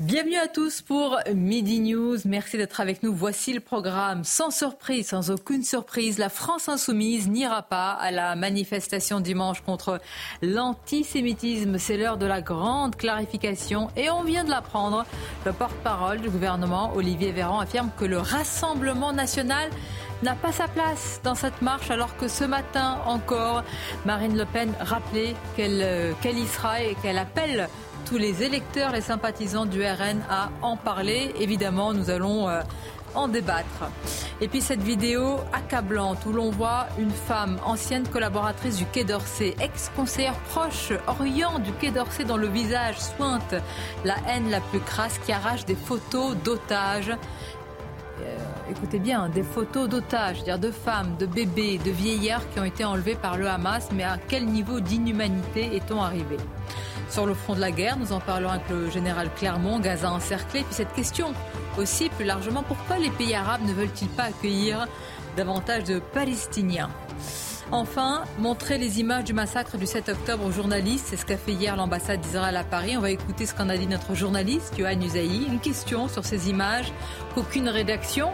Bienvenue à tous pour Midi News. Merci d'être avec nous. Voici le programme. Sans surprise, sans aucune surprise, la France insoumise n'ira pas à la manifestation dimanche contre l'antisémitisme. C'est l'heure de la grande clarification et on vient de l'apprendre. Le porte-parole du gouvernement, Olivier Véran, affirme que le Rassemblement national n'a pas sa place dans cette marche alors que ce matin encore, Marine Le Pen rappelait qu'elle euh, qu'elle y sera et qu'elle appelle tous les électeurs, les sympathisants du RN à en parler. Évidemment, nous allons euh, en débattre. Et puis cette vidéo accablante où l'on voit une femme, ancienne collaboratrice du Quai d'Orsay, ex-conseillère proche Orient du Quai d'Orsay dans le visage sointe la haine la plus crasse qui arrache des photos d'otages. Euh, écoutez bien, des photos d'otages, c'est-à-dire de femmes, de bébés, de vieillards qui ont été enlevés par le Hamas, mais à quel niveau d'inhumanité est-on arrivé? Sur le front de la guerre. Nous en parlons avec le général Clermont, Gaza encerclé. Puis cette question aussi, plus largement, pourquoi les pays arabes ne veulent-ils pas accueillir davantage de Palestiniens? Enfin, montrer les images du massacre du 7 octobre aux journalistes, c'est ce qu'a fait hier l'ambassade d'Israël à Paris. On va écouter ce qu'en a dit notre journaliste, Yohann Usaï. Une question sur ces images qu'aucune rédaction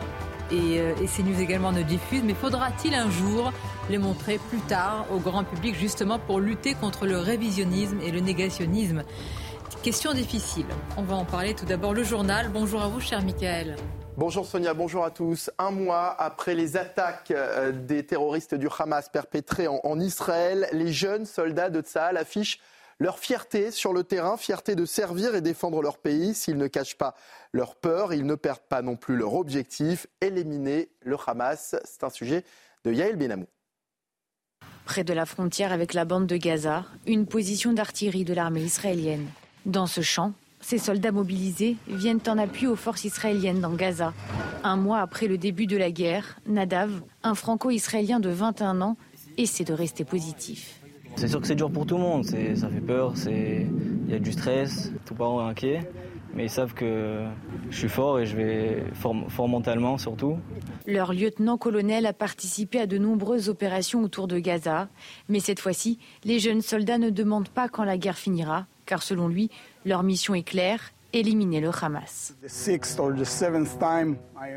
et, euh, et CNews également ne diffuse, mais faudra-t-il un jour les montrer plus tard au grand public justement pour lutter contre le révisionnisme et le négationnisme? Question difficile. On va en parler tout d'abord le journal. Bonjour à vous, cher Michael. Bonjour Sonia, bonjour à tous. Un mois après les attaques euh, des terroristes du Hamas perpétrées en, en Israël, les jeunes soldats de Tsahal affichent leur fierté sur le terrain, fierté de servir et défendre leur pays. S'ils ne cachent pas leur peur, ils ne perdent pas non plus leur objectif, éliminer le Hamas. C'est un sujet de Yael Benamou. Près de la frontière avec la bande de Gaza, une position d'artillerie de l'armée israélienne. Dans ce champ, ces soldats mobilisés viennent en appui aux forces israéliennes dans Gaza. Un mois après le début de la guerre, Nadav, un franco-israélien de 21 ans, essaie de rester positif. C'est sûr que c'est dur pour tout le monde, ça fait peur, il y a du stress, tout parent est inquiet, mais ils savent que je suis fort et je vais fort, mentalement surtout. Leur lieutenant-colonel a participé à de nombreuses opérations autour de Gaza, mais cette fois-ci, les jeunes soldats ne demandent pas quand la guerre finira, car selon lui, leur mission est claire, éliminer le Hamas.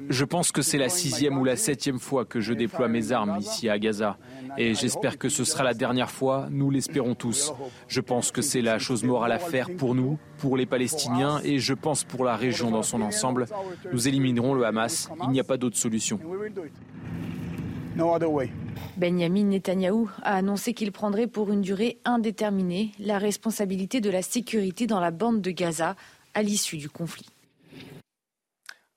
Je pense que c'est la sixième ou la septième fois que je déploie mes armes ici à Gaza. Et j'espère que ce sera la dernière fois, nous l'espérons tous. Je pense que c'est la chose morale à faire pour nous, pour les Palestiniens et je pense pour la région dans son ensemble. Nous éliminerons le Hamas, il n'y a pas d'autre solution. Benjamin Netanyahou a annoncé qu'il prendrait pour une durée indéterminée la responsabilité de la sécurité dans la bande de Gaza à l'issue du conflit.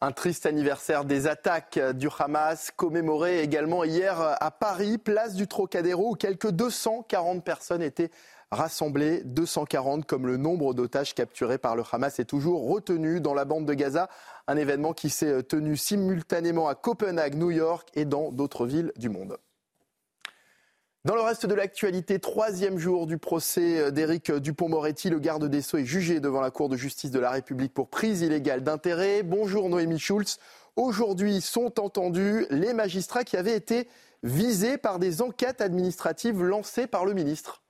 Un triste anniversaire des attaques du Hamas, commémoré également hier à Paris, place du Trocadéro, où quelques 240 personnes étaient rassemblées. 240 comme le nombre d'otages capturés par le Hamas est toujours retenu dans la bande de Gaza. Un événement qui s'est tenu simultanément à Copenhague, New York et dans d'autres villes du monde. Dans le reste de l'actualité, troisième jour du procès d'Éric Dupont-Moretti, le garde des Sceaux est jugé devant la Cour de justice de la République pour prise illégale d'intérêt. Bonjour Noémie Schulz. Aujourd'hui sont entendus les magistrats qui avaient été visés par des enquêtes administratives lancées par le ministre.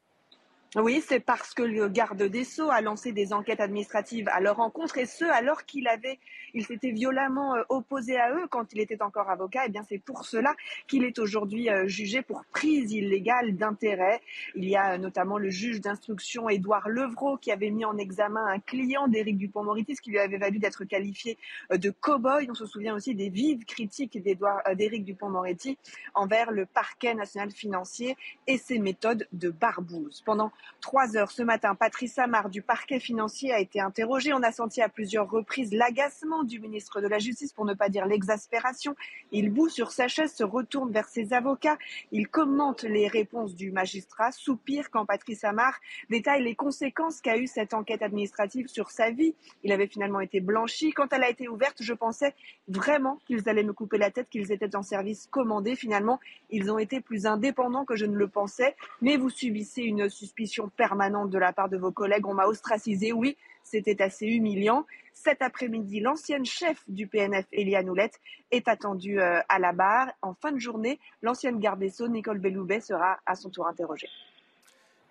Oui, c'est parce que le garde des Sceaux a lancé des enquêtes administratives à leur rencontre et ce, alors qu'il avait, il s'était violemment euh, opposé à eux quand il était encore avocat. Et bien, c'est pour cela qu'il est aujourd'hui euh, jugé pour prise illégale d'intérêt. Il y a euh, notamment le juge d'instruction Édouard Levrault qui avait mis en examen un client d'Éric Dupont-Moretti, ce qui lui avait valu d'être qualifié de cow-boy. On se souvient aussi des vives critiques d'Éric Dupont-Moretti envers le parquet national financier et ses méthodes de barbouze. Pendant trois heures ce matin. Patrice Amar du parquet financier a été interrogé. On a senti à plusieurs reprises l'agacement du ministre de la Justice, pour ne pas dire l'exaspération. Il bout sur sa chaise, se retourne vers ses avocats. Il commente les réponses du magistrat, soupire quand Patrice Amar détaille les conséquences qu'a eu cette enquête administrative sur sa vie. Il avait finalement été blanchi. Quand elle a été ouverte, je pensais vraiment qu'ils allaient me couper la tête, qu'ils étaient en service commandé. Finalement, ils ont été plus indépendants que je ne le pensais. Mais vous subissez une suspicion permanente de la part de vos collègues. On m'a ostracisé, oui, c'était assez humiliant. Cet après-midi, l'ancienne chef du PNF, Eliane Houlette, est attendue euh, à la barre. En fin de journée, l'ancienne garde des Sceaux, Nicole Belloubet, sera à son tour interrogée.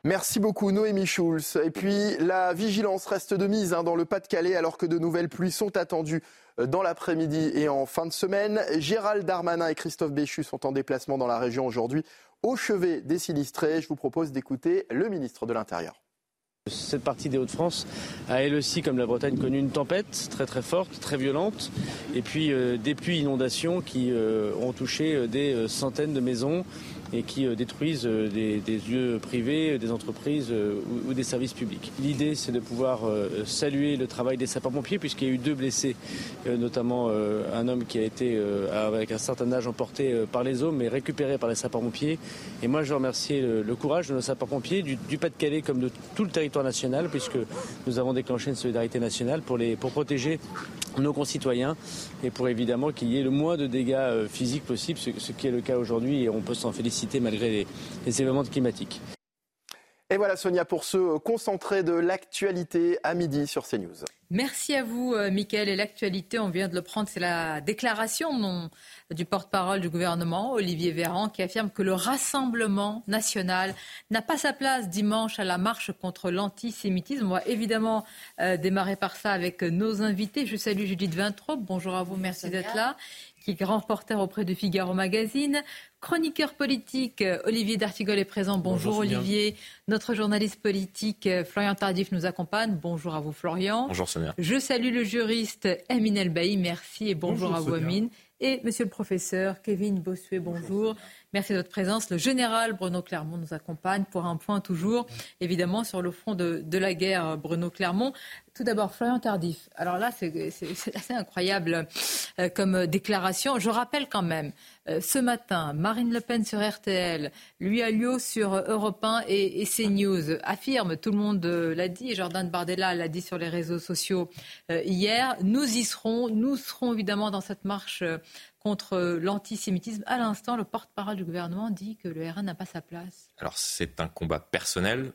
Merci beaucoup Noémie Schulz. Et puis la vigilance reste de mise hein, dans le Pas-de-Calais alors que de nouvelles pluies sont attendues euh, dans l'après-midi et en fin de semaine. Gérald Darmanin et Christophe Béchu sont en déplacement dans la région aujourd'hui au chevet des sinistrés. Je vous propose d'écouter le ministre de l'Intérieur. Cette partie des Hauts-de-France a elle aussi, comme la Bretagne, connu une tempête très très forte, très violente, et puis euh, des pluies inondations qui euh, ont touché des centaines de maisons et qui euh, détruisent euh, des, lieux privés, des entreprises euh, ou, des services publics. L'idée, c'est de pouvoir saluer le travail des sapeurs-pompiers, puisqu'il y a eu deux blessés, notamment un homme qui a été, avec un certain âge, emporté par les eaux, mais récupéré par les sapeurs-pompiers. Et moi, je remercie le, le courage de nos sapeurs-pompiers, du, du Pas-de-Calais comme de tout le territoire national, puisque nous avons déclenché une solidarité nationale pour, les, pour protéger nos concitoyens et pour évidemment qu'il y ait le moins de dégâts physiques possible, ce, ce qui est le cas aujourd'hui, et on peut s'en féliciter malgré les, événements climatiques. Et voilà Sonia pour ce concentré de l'actualité à midi sur CNews. Merci à vous, euh, Mickaël. Et l'actualité, on vient de le prendre, c'est la déclaration du porte-parole du gouvernement, Olivier Véran, qui affirme que le Rassemblement national n'a pas sa place dimanche à la marche contre l'antisémitisme. On va évidemment euh, démarrer par ça avec nos invités. Je salue Judith Vintraube. Bonjour à vous, merci d'être là qui est grand reporter auprès de Figaro Magazine. Chroniqueur politique, euh, Olivier D'Artigol est présent. Bonjour, Olivier. Notre journaliste politique, euh, Florian Tardif, nous accompagne. Bonjour à vous Florian. Bonjour Sonia. Je salue le juriste Amine Elbaï. Merci et bonjour, à vous Amine. Et monsieur le professeur Kevin Bossuet, bonjour. Merci de votre présence. Le général Bruno Clermont nous accompagne pour un point toujours, évidemment, sur le front de, de la guerre, Bruno Clermont. Tout d'abord, Florian Tardif. Alors là, c'est assez incroyable euh, comme déclaration. Je rappelle quand même, euh, ce matin, Marine Le Pen sur RTL, lui Alliot sur Europe 1 et, et CNews affirme, tout le monde euh, l'a dit, Jordan Bardella l'a dit sur les réseaux sociaux hier, nous y serons, nous serons évidemment dans cette marche contre l'antisémitisme. À l'instant, le porte-parole du gouvernement dit que le RN n'a pas sa place. Alors c'est un combat personnel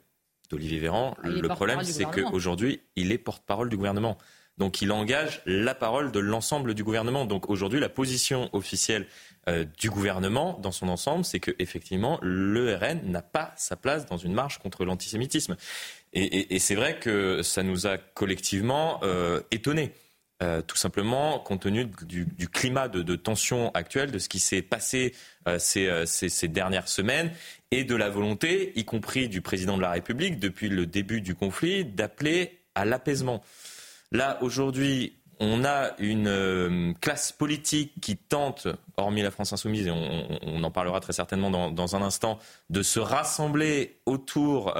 d'Olivier Véran. Ah, le problème, c'est qu'aujourd'hui, il est porte-parole du gouvernement. Donc il engage la parole de l'ensemble du gouvernement. Donc aujourd'hui, la position officielle euh, du gouvernement dans son ensemble, c'est que effectivement, le n'a pas sa place dans une marche contre l'antisémitisme. Et, c'est vrai que ça nous a collectivement euh, étonnés. Euh, tout simplement compte tenu du, climat de, tension actuel, de ce qui s'est passé ces, dernières semaines et de la volonté, y compris du président de la République, depuis le début du conflit, d'appeler à l'apaisement. Là, aujourd'hui, on a une classe politique qui tente, hormis la France insoumise, et on, en parlera très certainement dans, dans, un instant, de se rassembler autour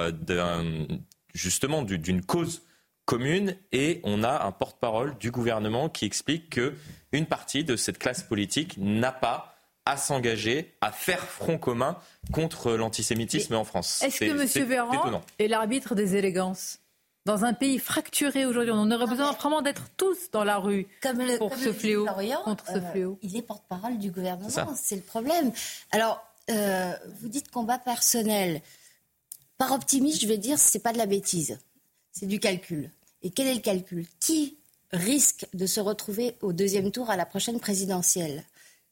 justement d'une cause commune et on a un porte-parole du gouvernement qui explique que une partie de cette classe politique n'a pas à s'engager, à faire front commun contre l'antisémitisme en France. Est-ce que M. Véran est l'arbitre des élégances? Dans un pays fracturé aujourd'hui, on aurait besoin vraiment d'être tous dans la rue pour ce fléau, contre ce euh, fléau. Il est porte-parole du gouvernement, c'est le problème. Alors, euh, vous dites combat personnel. Par optimisme, je vais dire, c'est pas de la bêtise c'est du calcul. Et quel est le calcul? Qui risque de se retrouver au deuxième tour à la prochaine présidentielle?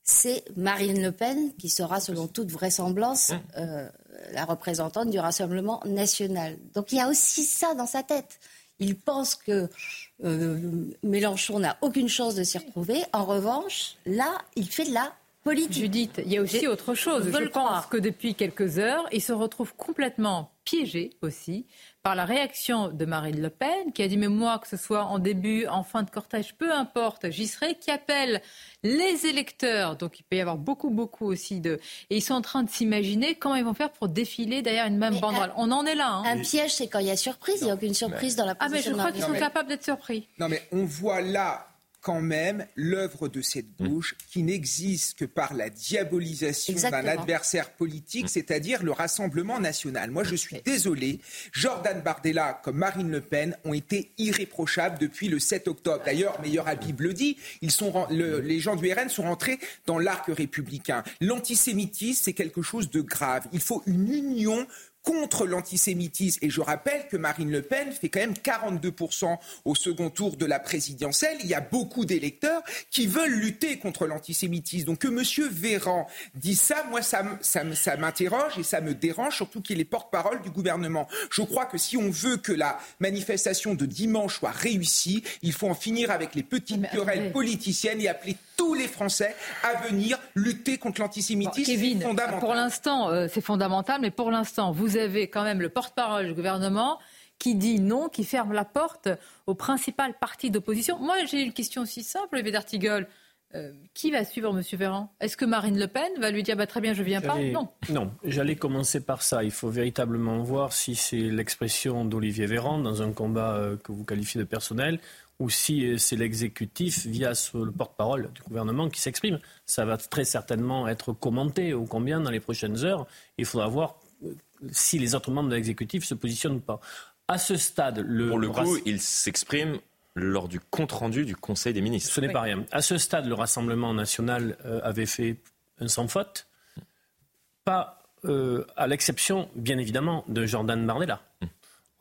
C'est Marine Le Pen, qui sera selon toute vraisemblance mmh. euh, la représentante du Rassemblement national. Donc il y a aussi ça dans sa tête. Il pense que euh, Mélenchon n'a aucune chance de s'y retrouver. En revanche, là, il fait de la politique. Judith, il y a aussi autre chose. Je, pense que depuis quelques heures, il se retrouve complètement piégé aussi par la réaction de Marine Le Pen, qui a dit, mais moi, que ce soit en début, en fin de cortège, peu importe, j'y serai, qui appelle les électeurs, donc il peut y avoir beaucoup, beaucoup aussi de... Et ils sont en train de s'imaginer comment ils vont faire pour défiler derrière une même banderole. On en est là. Hein. Un piège, c'est quand il y a surprise, il n'y a aucune surprise dans la position Ah, mais je crois qu'ils sont capables d'être surpris. Non, mais on voit là quand même l'œuvre de cette mm. bouche qui n'existe que par la diabolisation d'un adversaire politique, mm. c'est-à-dire le Rassemblement national. Moi, je suis désolé, Jordan Bardella comme Marine Le Pen ont été irréprochables depuis le 7 octobre. D'ailleurs, Meilleur Habib le dit, ils sont, les gens du RN sont rentrés dans l'arc républicain. L'antisémitisme, c'est quelque chose de grave. Il faut une union contre l'antisémitisme. Et je rappelle que Marine Le Pen fait quand même 42% au second tour de la présidentielle. Il y a beaucoup d'électeurs qui veulent lutter contre l'antisémitisme. Donc que M. Véran dise ça, moi, ça, ça, ça m'interroge et ça me dérange, surtout qu'il est porte-parole du gouvernement. Je crois que si on veut que la manifestation de dimanche soit réussie, il faut en finir avec les petites querelles politiciennes et appeler tous les Français à venir lutter contre l'antisémitisme. c'est fondamental. Pour l'instant, euh, c'est fondamental, mais pour l'instant, vous avez quand même le porte-parole du gouvernement qui dit non, qui ferme la porte au principal parti d'opposition. Moi, j'ai une question aussi simple, Olivier d'Artigol. Euh, qui va suivre M. Véran Est-ce que Marine Le Pen va lui dire bah, très bien, je viens pas? Non. Non, j'allais commencer par ça. Il faut véritablement voir si c'est l'expression d'Olivier Véran dans un combat euh, que vous qualifiez de personnel ou si euh, c'est l'exécutif via le porte-parole du gouvernement qui s'exprime. Ça va très certainement être commenté au combien dans les prochaines heures. Il faudra voir si les autres membres de l'exécutif se positionnent ou pas. À ce stade, le. Pour le coup, il s'exprime lors du compte-rendu du Conseil des ministres. Ce n'est pas rien. À ce stade, le Rassemblement national euh, avait fait un sans faute. Pas à l'exception, bien évidemment, de Jordan Bardella. Hum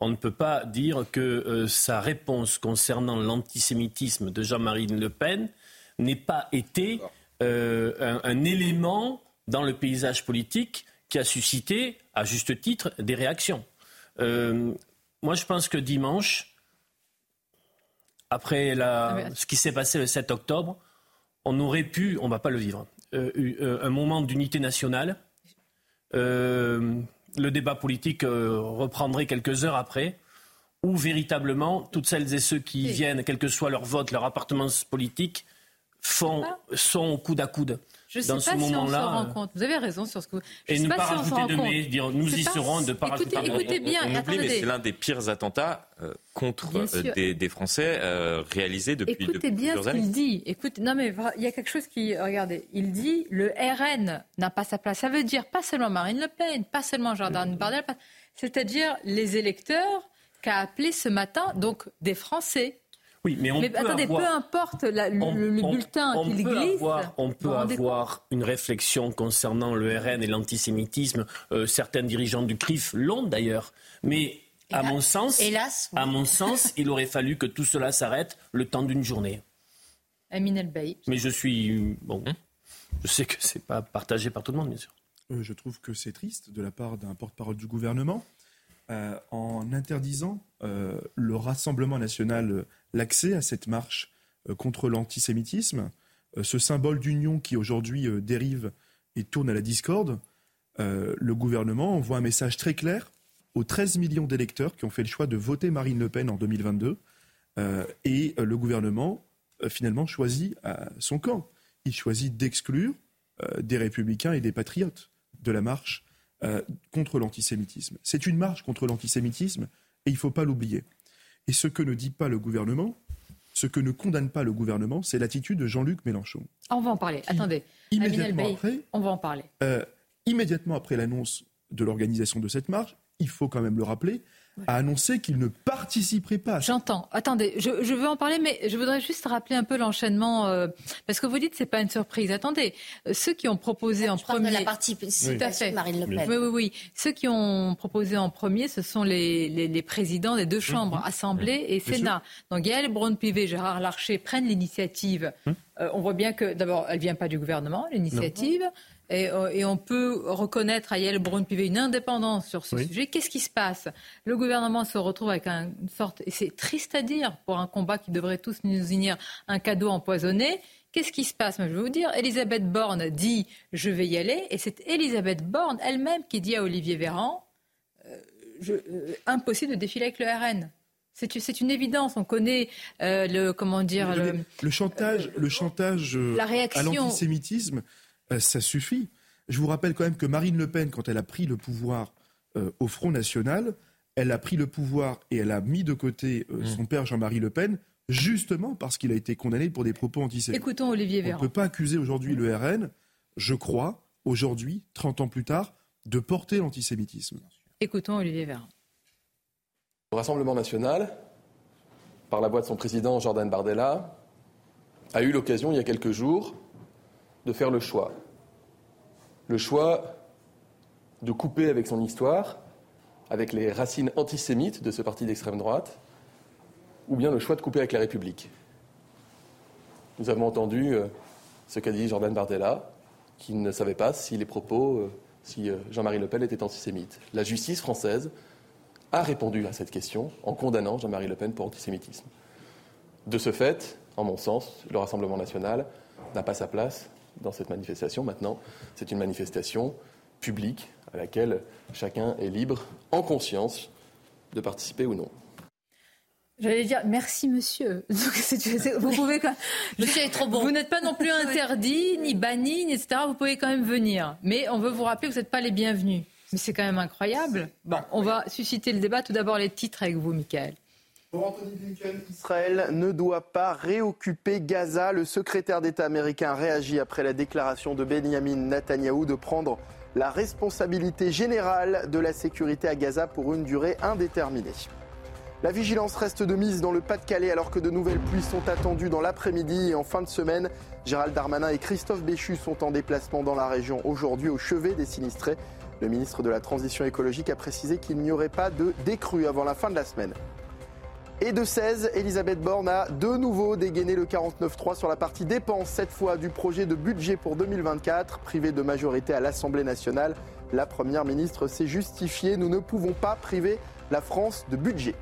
on ne peut pas dire que euh, sa réponse concernant l'antisémitisme de Jean-Marie Le Pen n'ait pas été euh, un, élément dans le paysage politique qui a suscité, à juste titre, des réactions. Euh, moi, je pense que dimanche, après ah, ce qui s'est passé le 7 octobre, on aurait pu, on ne va pas le vivre, un moment d'unité nationale. Le débat politique euh, reprendrait quelques heures après, où véritablement toutes celles et ceux qui viennent, quel que soit leur vote, leur appartenance politique, font, sont au coude à coude. Je ne sais pas si on s'en rend compte. Vous avez raison sur ce que vous... Je et ne pas, rajouter de mais, dire nous y serons, de ne pas écoutez, rajouter Écoutez bien, on, oublie, mais c'est l'un des pires attentats euh, contre euh, des, Français euh, réalisés depuis, écoutez bien ce qu'il dit. Écoute, non mais il y a quelque chose qui... Regardez, il dit le RN n'a pas sa place. Ça veut dire pas seulement Marine Le Pen, pas seulement Jordan Bardella, c'est-à-dire les électeurs qu'a appelé ce matin, donc des Français oui, mais on peut attendez, peu importe le, bulletin qu'il glisse. on peut avoir une réflexion concernant le RN et l'antisémitisme. Euh, certains dirigeants du CRIF l'ont d'ailleurs. Mais à mon sens, hélas, à mon sens, il aurait fallu que tout cela s'arrête le temps d'une journée. Amin El Mais je suis bon. Hein je sais que c'est pas partagé par tout le monde, bien sûr. Euh, je trouve que c'est triste de la part d'un porte-parole du gouvernement euh, en interdisant le Rassemblement national l'accès à cette marche euh, contre l'antisémitisme, euh, ce symbole d'union qui aujourd'hui euh, dérive et tourne à la discorde, le gouvernement envoie un message très clair aux 13 millions d'électeurs qui ont fait le choix de voter Marine Le Pen en 2022. et le gouvernement, finalement, choisit son camp. Il choisit d'exclure des républicains et des patriotes de la marche contre l'antisémitisme. C'est une marche contre l'antisémitisme et il ne faut pas l'oublier. Et ce que ne dit pas le gouvernement, ce que ne condamne pas le gouvernement, c'est l'attitude de Jean-Luc Mélenchon. On va en parler. Attendez. Immédiatement après, on va en parler. Euh, immédiatement après l'annonce de l'organisation de cette marche, il faut quand même le rappeler, a annoncé qu'il ne participerait pas. J'entends. Attendez, je, veux en parler, mais je voudrais juste rappeler un peu l'enchaînement, euh, parce que vous dites que c'est pas une surprise. Attendez, euh, ceux qui ont proposé en premier, de la participation de Marine Le Pen. Oui, oui, oui. Ceux qui ont proposé en premier, ce sont les, les, présidents des deux chambres, Assemblée et Sénat. Donc Gaël Braun-Pivet, Gérard Larcher prennent l'initiative. Hum. Euh, on voit bien que d'abord, elle vient pas du gouvernement, l'initiative. Euh, et, on peut reconnaître à Yael Braun-Pivet une indépendance sur ce sujet. Qu'est-ce qui se passe? Le gouvernement se retrouve avec une sorte, et c'est triste à dire pour un combat qui devrait tous nous unir, un cadeau empoisonné Qu'est-ce qui se passe? Je vais vous dire, Elisabeth Borne dit je vais y aller, et c'est Elisabeth Borne elle-même qui dit à Olivier Véran euh, je, euh, impossible de défiler avec le RN. C'est une évidence. On connaît euh, le comment dire le, chantage, le chantage la réaction. à l'antisémitisme, ça suffit. Je vous rappelle quand même que Marine Le Pen, quand elle a pris le pouvoir au Front National, elle a pris le pouvoir et elle a mis de côté mmh. son père Jean-Marie Le Pen justement parce qu'il a été condamné pour des propos antisémites. Écoutons Olivier Véran. On ne peut pas accuser aujourd'hui le RN, je crois, aujourd'hui, 30 ans plus tard, de porter l'antisémitisme. Écoutons Olivier Véran. Le Rassemblement national, par la voix de son président Jordan Bardella, a eu l'occasion il y a quelques jours de faire le choix. Le choix de couper avec son histoire, avec les racines antisémites de ce parti d'extrême droite, ou bien le choix de couper avec la République. Nous avons entendu euh, ce qu'a dit Jordan Bardella, qui ne savait pas si les propos, euh, si euh, Jean-Marie Le Pen était antisémite. La justice française a répondu à cette question en condamnant Jean-Marie Le Pen pour antisémitisme. De ce fait, en mon sens, le Rassemblement national n'a pas sa place dans cette manifestation. Maintenant, c'est une manifestation publique à laquelle chacun est libre, en conscience, de participer ou non. J'allais dire merci monsieur. vous pouvez quand... Monsieur est trop bon. Vous n'êtes pas non plus interdit, ni banni, etc. Vous pouvez quand même venir. Mais on veut vous rappeler que vous n'êtes pas les bienvenus. Mais c'est quand même incroyable. Bon, on va susciter le débat. Tout d'abord les titres avec vous, Michael. Israël ne doit pas réoccuper Gaza. Le secrétaire d'État américain réagit après la déclaration de Benjamin Netanyahou de prendre la responsabilité générale de la sécurité à Gaza pour une durée indéterminée. La vigilance reste de mise dans le Pas-de-Calais alors que de nouvelles pluies sont attendues dans l'après-midi et en fin de semaine. Gérald Darmanin et Christophe Béchu sont en déplacement dans la région aujourd'hui au chevet des sinistrés. Le ministre de la Transition écologique a précisé qu'il n'y aurait pas de décrue avant la fin de la semaine. Et de 16, Elisabeth Borne a de nouveau dégainé le 49-3 sur la partie dépenses, cette fois du projet de budget pour 2024. Privé de majorité à l'Assemblée nationale, la Première ministre s'est justifiée. Nous ne pouvons pas priver la France de budget.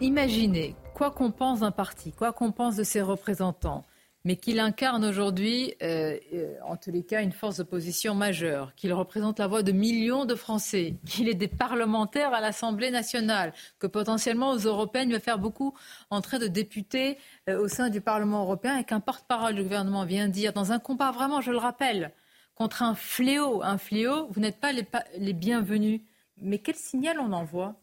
Imaginez, quoi qu'on pense d'un parti, quoi qu'on pense de ses représentants, mais qu'il incarne aujourd'hui, euh, euh, en tous les cas, une force d'opposition majeure, qu'il représente la voix de millions de Français, qu'il ait des parlementaires à l'Assemblée nationale, que potentiellement aux européennes, il va faire beaucoup entrer de députés euh, au sein du Parlement européen et qu'un porte-parole du gouvernement vient dire, dans un combat vraiment, je le rappelle, contre un fléau, un fléau, vous n'êtes pas les bienvenus. Mais quel signal on envoie?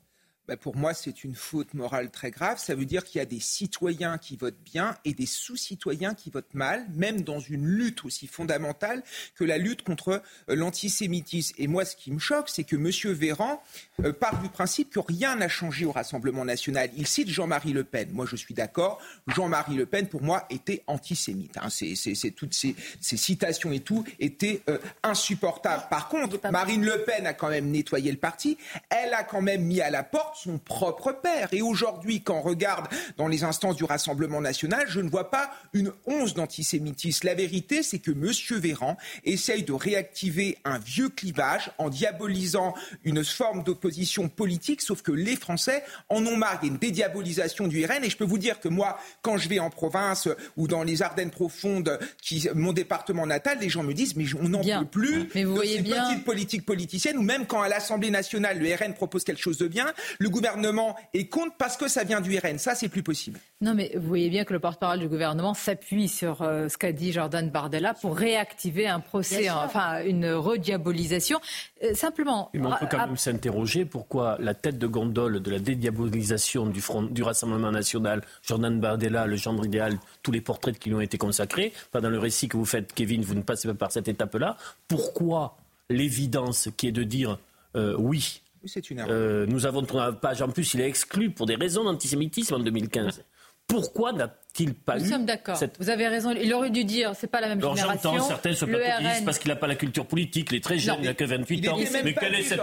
Bah, pour moi, c'est une faute morale très grave. Ça veut dire qu'il y a des citoyens qui votent bien et des sous-citoyens qui votent mal, même dans une lutte aussi fondamentale que la lutte contre euh, l'antisémitisme. Et moi, ce qui me choque, c'est que M. Véran euh, part du principe que rien n'a changé au Rassemblement national. Il cite Jean-Marie Le Pen. Moi, je suis d'accord. Jean-Marie Le Pen, pour moi, était antisémite. Hein. C'est, toutes ces, citations et tout étaient euh, insupportables. Par contre, Marine Le Pen a quand même nettoyé le parti. Elle a quand même mis à la porte son propre père. Et aujourd'hui, quand on regarde dans les instances du Rassemblement national, je ne vois pas une once d'antisémitisme. La vérité, c'est que M. Véran essaye de réactiver un vieux clivage en diabolisant une forme d'opposition politique, sauf que les Français en ont marre. Il y a une dédiabolisation du RN. Et je peux vous dire que moi, quand je vais en province ou dans les Ardennes profondes, qui, mon département natal, les gens me disent, mais on n'en peut plus mais vous de voyez ces bien... petites politiques politiciennes, ou même quand à l'Assemblée nationale, le RN propose quelque chose de bien, le gouvernement est contre parce que ça vient du RN. Ça, c'est plus possible. Non, mais vous voyez bien que le porte-parole du gouvernement s'appuie sur euh, ce qu'a dit Jordan Bardella pour réactiver un procès, enfin une rediabolisation. Euh, simplement. Mais on peut quand même s'interroger pourquoi la tête de gondole de la dédiabolisation du, front, du Rassemblement national, Jordan Bardella, le gendre idéal, tous les portraits qui lui ont été consacrés, pas dans le récit que vous faites, Kevin, vous ne passez pas par cette étape-là. Pourquoi l'évidence qui est de dire euh, oui, c'est une euh, nous avons tourné la page. En plus, il est exclu pour des raisons d'antisémitisme en 2015. Pourquoi n'a-t-il pas Nous sommes d'accord. Vous avez raison. Il aurait dû dire, c'est pas la même Alors génération. J'entends certains se plateau parce qu'il n'a pas la culture politique. Il est très jeune, il n'a que 28 ans. Mais quelle est cette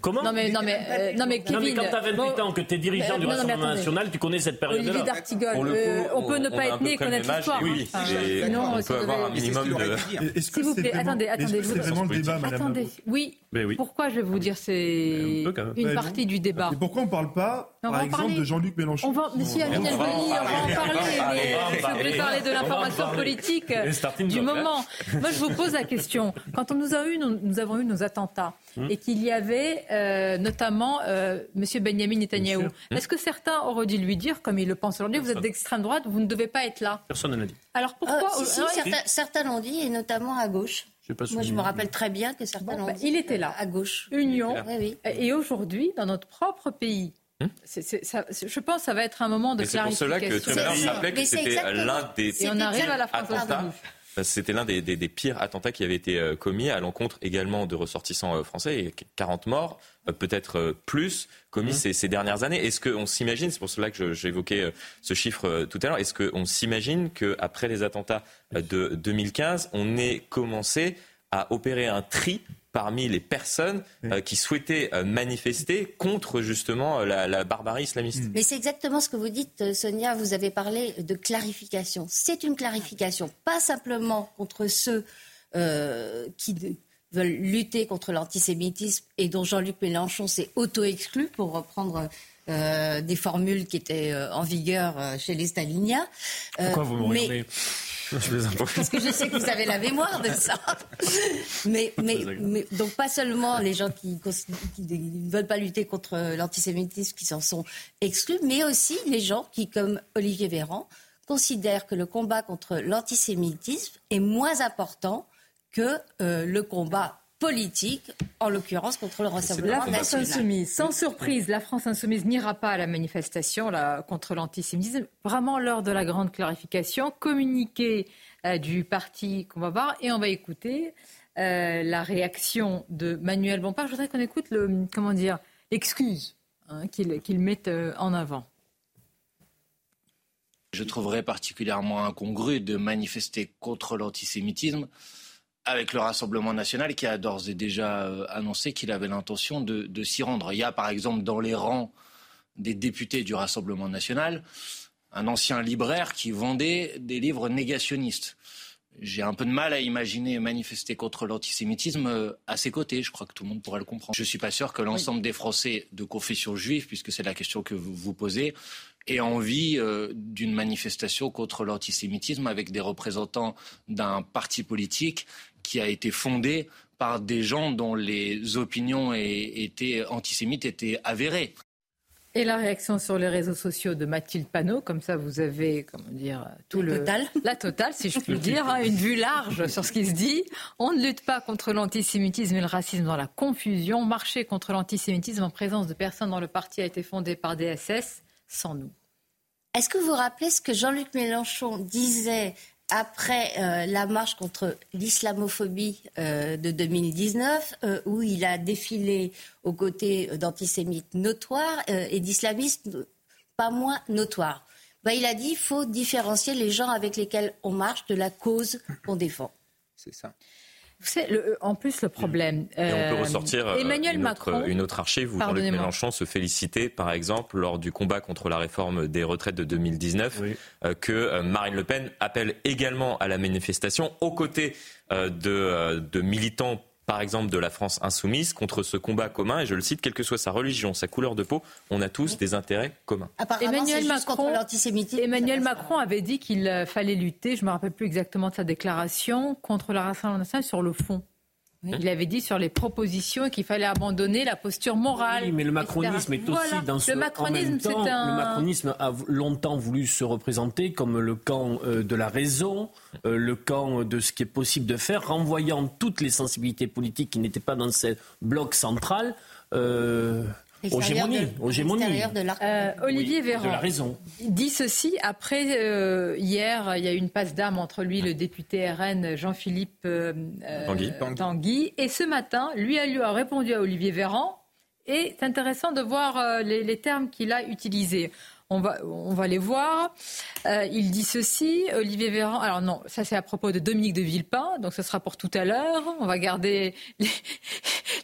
comment Non mais non mais euh, non mais Kevin. Non mais quand tu as 28 ans, que tu es dirigeant du Rassemblement national, tu connais cette période-là. Olivier d'Artigol, euh, on peut ne pas être né et connaître l'histoire. Oui, on peut avoir un minimum de. S'il vous plaît, attendez, attendez. C'est vraiment le débat, Madame. Attendez, oui. Pourquoi je vais vous dire c'est une partie du débat. Pourquoi on ne parle pas, par exemple, de Jean-Luc Mélenchon on va en parler. Plus parler de l'information politique du moment. Moi, je vous pose la question. Quand on nous, a eu, nous, avons eu nos attentats hmm. et qu'il y avait euh, notamment euh, M. Benjamin Netanyahu, est-ce que certains auraient dû lui dire, comme il le pense aujourd'hui, vous êtes d'extrême droite, vous ne devez pas être là Personne ne l'a dit. Alors pourquoi euh, certains, certains l'ont dit, et notamment à gauche. Moi, je me rappelle très bien que certains l'ont bah, Il était là. À gauche. Union. Et aujourd'hui, dans notre propre pays, hmm je pense que ça va être un moment de clarification. C'est pour cela que Trump rappelait que c'était l'un des. Et on arrive à la fin c'était l'un des, pires attentats qui avait été euh, commis à l'encontre également de ressortissants euh, français. Et 40 morts, euh, peut-être plus, commis mmh. ces, dernières années. Est-ce qu'on s'imagine, c'est pour cela que j'évoquais ce chiffre tout à l'heure, est-ce qu'on s'imagine qu'après les attentats de 2015, on ait commencé à opérer un tri parmi les personnes euh, qui souhaitaient euh, manifester contre justement euh, la, barbarie islamiste. Mais c'est exactement ce que vous dites, Sonia. Vous avez parlé de clarification. C'est une clarification, pas simplement contre ceux qui veulent lutter contre l'antisémitisme et dont Jean-Luc Mélenchon s'est auto-exclu, pour reprendre des formules qui étaient en vigueur chez les staliniens. Pourquoi vous me regardez? Parce que je sais que vous avez la mémoire de ça. Mais, mais, donc pas seulement les gens qui, ne veulent pas lutter contre l'antisémitisme qui s'en sont exclus, mais aussi les gens qui, comme Olivier Véran, considèrent que le combat contre l'antisémitisme est moins important que euh, le combat politique, en l'occurrence contre le Rassemblement la France Insoumise, sans surprise, la France insoumise n'ira pas à la manifestation là, contre l'antisémitisme. Vraiment l'heure de la grande clarification. Communiqué euh, du parti qu'on va voir et on va écouter euh, la réaction de Manuel Bompard. Je voudrais qu'on écoute le, comment dire, l'excuse hein, qu'il met euh, en avant. Je trouverais particulièrement incongru de manifester contre l'antisémitisme avec le Rassemblement national qui a d'ores et déjà euh, annoncé qu'il avait l'intention de, s'y rendre. Il y a par exemple dans les rangs des députés du Rassemblement national un ancien libraire qui vendait des livres négationnistes. J'ai un peu de mal à imaginer manifester contre l'antisémitisme euh, à ses côtés. Je crois que tout le monde pourrait le comprendre. Je ne suis pas sûr que l'ensemble des Français de confession juive, puisque c'est la question que vous vous posez, aient envie euh, d'une manifestation contre l'antisémitisme avec des représentants d'un parti politique qui a été fondée par des gens dont les opinions étaient antisémites étaient avérées. Et la réaction sur les réseaux sociaux de Mathilde Panot, comme ça vous avez, comment dire, tout le, total. la totale, si je puis dire, hein, une vue large sur ce qui se dit. On ne lutte pas contre l'antisémitisme et le racisme dans la confusion. Marcher contre l'antisémitisme en présence de personnes dont le parti a été fondé par DSS, sans nous. Est-ce que vous vous rappelez ce que Jean-Luc Mélenchon disait après euh, la marche contre l'islamophobie euh, de 2019, euh, où il a défilé aux côtés d'antisémites notoires et d'islamistes pas moins notoires. Ben, il a dit qu'il faut différencier les gens avec lesquels on marche de la cause qu'on défend. C'est ça. Euh, en plus, le problème. Et on peut euh, ressortir euh, Emmanuel une, autre, Macron, une autre archive où Jean-Luc Mélenchon se félicitait, par exemple, lors du combat contre la réforme des retraites de 2019, que Marine Le Pen appelle également à la manifestation aux côtés de, de militants par exemple, de la France insoumise contre ce combat commun. Et je le cite, quelle que soit sa religion, sa couleur de peau, on a tous des intérêts communs. Emmanuel Macron, Emmanuel Macron avait dit qu'il euh, fallait lutter, je ne me rappelle plus exactement de sa déclaration, contre la Rassemblement national sur le fond. Il avait dit sur les propositions qu'il fallait abandonner la posture morale. Oui, mais le macronisme est aussi dans ce. Le macronisme, en le macronisme a longtemps voulu se représenter comme le camp euh, de la raison, euh, le camp de ce qui est possible de faire, renvoyant toutes les sensibilités politiques qui n'étaient pas dans ce bloc central. Euh, Hégémonie, euh, Olivier Véran la raison. dit ceci après euh, hier, il y a eu une passe d'âme entre lui, le député RN Jean-Philippe euh, Tanguy. et ce matin, lui a, lui a répondu à Olivier Véran. Et c'est intéressant de voir les, les termes qu'il a utilisés. On va, les voir. Euh, il dit ceci, Olivier Véran. Alors non, ça c'est à propos de Dominique de Villepin, donc ce sera pour tout à l'heure. On va garder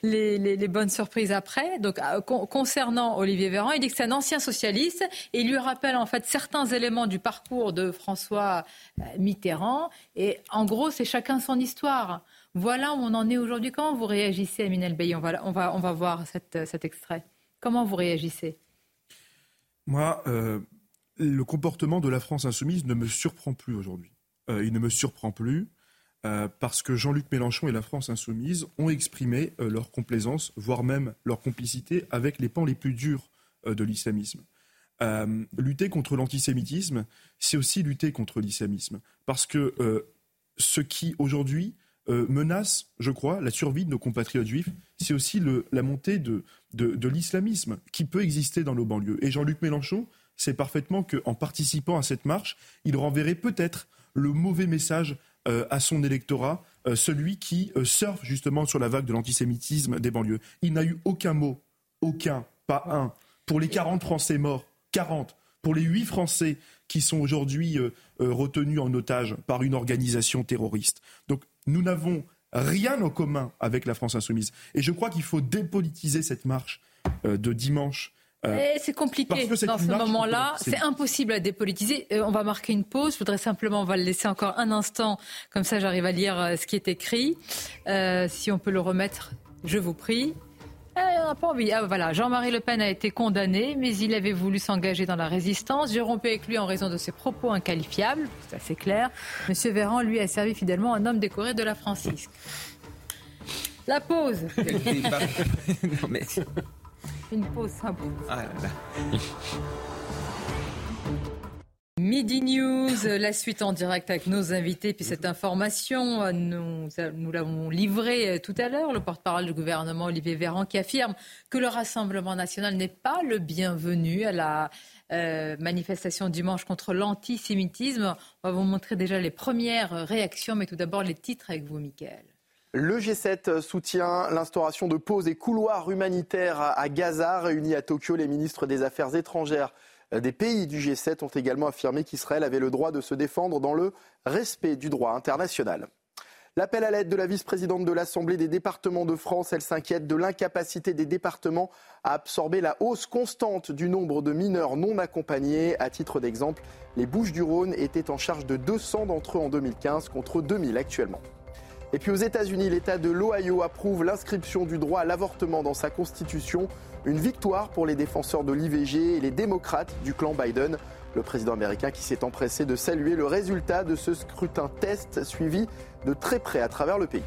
les, bonnes surprises après. Donc euh, concernant Olivier Véran, il dit que c'est un ancien socialiste et il lui rappelle en fait certains éléments du parcours de François euh, Mitterrand. Et en gros, c'est chacun son histoire. Voilà où on en est aujourd'hui. Comment vous réagissez, Aminel Bay on va, on, va, on va voir cet extrait. Comment vous réagissez? Moi, euh, le comportement de la France insoumise ne me surprend plus aujourd'hui. Euh, il ne me surprend plus euh, parce que Jean-Luc Mélenchon et la France insoumise ont exprimé leur complaisance, voire même leur complicité avec les pans les plus durs de l'islamisme. lutter contre l'antisémitisme, c'est aussi lutter contre l'islamisme. Parce que ce qui aujourd'hui menace, je crois, la survie de nos compatriotes juifs, c'est aussi la montée de, l'islamisme qui peut exister dans nos banlieues. Et Jean-Luc Mélenchon sait parfaitement qu'en participant à cette marche, il renverrait peut-être le mauvais message euh, à son électorat, euh, celui qui euh, surfe justement sur la vague de l'antisémitisme des banlieues. Il n'a eu aucun mot, aucun, pas un, pour les 40 Français morts, 40, pour les 8 Français qui sont aujourd'hui retenus en otage par une organisation terroriste. Donc nous n'avons rien en commun avec la France insoumise. Et je crois qu'il faut dépolitiser cette marche de dimanche euh, c'est compliqué dans ce moment-là. C'est impossible à dépolitiser. Euh, on va marquer une pause. Je voudrais simplement, on va le laisser encore un instant. Comme ça, j'arrive à lire euh, ce qui est écrit. si on peut le remettre, je vous prie. N'a pas envie. Ah, voilà, Jean-Marie Le Pen a été condamné, mais il avait voulu s'engager dans la résistance. J'ai rompu avec lui en raison de ses propos inqualifiables, c'est assez clair. Monsieur Véran, lui, a servi fidèlement un homme décoré de la Francisque. La pause. non, mais... Une pause simple. Ah Midi News, la suite en direct avec nos invités. Puis cette information, nous, nous l'avons livrée euh, tout à l'heure. Le porte-parole du gouvernement, Olivier Véran, qui affirme que le Rassemblement national n'est pas le bienvenu à la euh, manifestation dimanche contre l'antisémitisme. On va vous montrer déjà les premières réactions, mais tout d'abord les titres avec vous, Mickaël. Le G7 soutient l'instauration de pauses et couloirs humanitaires à Gaza. Réunis à Tokyo, les ministres des Affaires étrangères des pays du G7 ont également affirmé qu'Israël avait le droit de se défendre dans le respect du droit international. L'appel à l'aide de la vice-présidente de l'Assemblée des départements de France, elle s'inquiète de l'incapacité des départements à absorber la hausse constante du nombre de mineurs non accompagnés. À titre d'exemple, les Bouches-du-Rhône étaient en charge de 200 d'entre eux en 2015 contre 2000 actuellement. Et puis aux États-Unis, l'État de l'Ohio approuve l'inscription du droit à l'avortement dans sa constitution. Une victoire pour les défenseurs de l'IVG et les démocrates du clan Biden. Le président américain qui s'est empressé de saluer le résultat de ce scrutin test suivi de très près à travers le pays.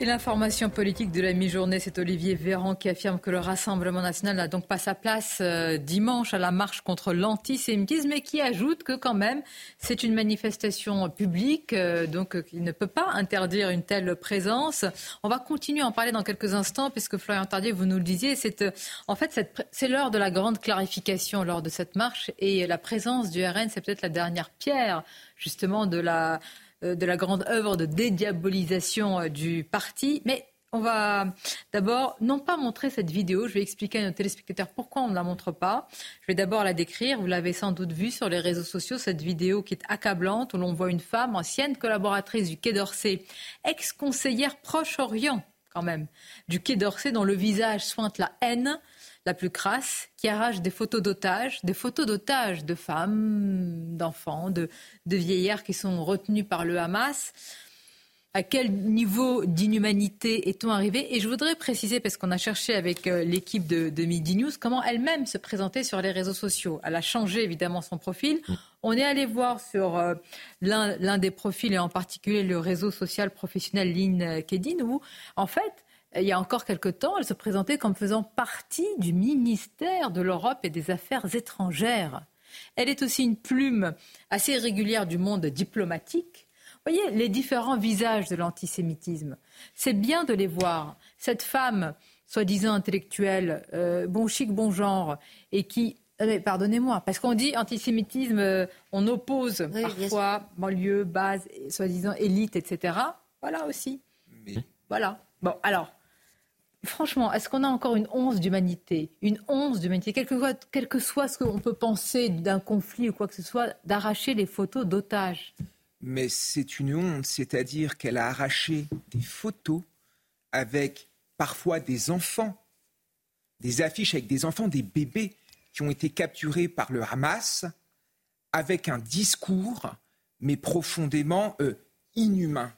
Et l'information politique de la mi-journée, c'est Olivier Véran qui affirme que le Rassemblement national n'a donc pas sa place euh, dimanche à la marche contre l'antisémitisme et qui ajoute que quand même c'est une manifestation publique, euh, donc euh, il ne peut pas interdire une telle présence. On va continuer à en parler dans quelques instants puisque Florian Tardier, vous nous le disiez, c'est en fait c'est l'heure de la grande clarification lors de cette marche et la présence du RN, c'est peut-être la dernière pierre justement de la de la grande œuvre de dédiabolisation euh, du parti. Mais on va d'abord non pas montrer cette vidéo, je vais expliquer à nos téléspectateurs pourquoi on ne la montre pas. Je vais d'abord la décrire, vous l'avez sans doute vu sur les réseaux sociaux, cette vidéo qui est accablante où l'on voit une femme, ancienne collaboratrice du Quai d'Orsay, ex-conseillère Proche-Orient quand même, du Quai d'Orsay dont le visage sointe la haine, la plus crasse, qui arrache des photos d'otages, des photos d'otages de femmes, d'enfants, de, de vieillards qui sont retenus par le Hamas. À quel niveau d'inhumanité est-on arrivé? Et je voudrais préciser, parce qu'on a cherché avec euh, l'équipe de, de, Midi News, comment elle-même se présentait sur les réseaux sociaux. Elle a changé évidemment son profil. Mm. On est allé voir sur euh, l'un des profils, et en particulier le réseau social professionnel LinkedIn, où en fait, il y a encore quelque temps, elle se présentait comme faisant partie du ministère de l'Europe et des Affaires étrangères. Elle est aussi une plume assez régulière du monde diplomatique. Vous voyez les différents visages de l'antisémitisme. C'est bien de les voir. Cette femme, soi-disant intellectuelle, euh, bon chic, bon genre, et qui euh, Pardonnez-moi, parce qu'on dit antisémitisme, euh, on oppose parfois banlieue, base, soi-disant élite, etc. Voilà aussi. Voilà. Bon, alors, Franchement, est-ce qu'on a encore une once d'humanité Une once d'humanité, quel, que, soit ce qu'on peut penser d'un conflit ou quoi que ce soit, d'arracher les photos d'otages? Mais c'est une honte, c'est-à-dire qu'elle a arraché des photos avec parfois des enfants, des affiches avec des enfants, des bébés qui ont été capturés par le Hamas avec un discours, mais profondément euh, inhumain.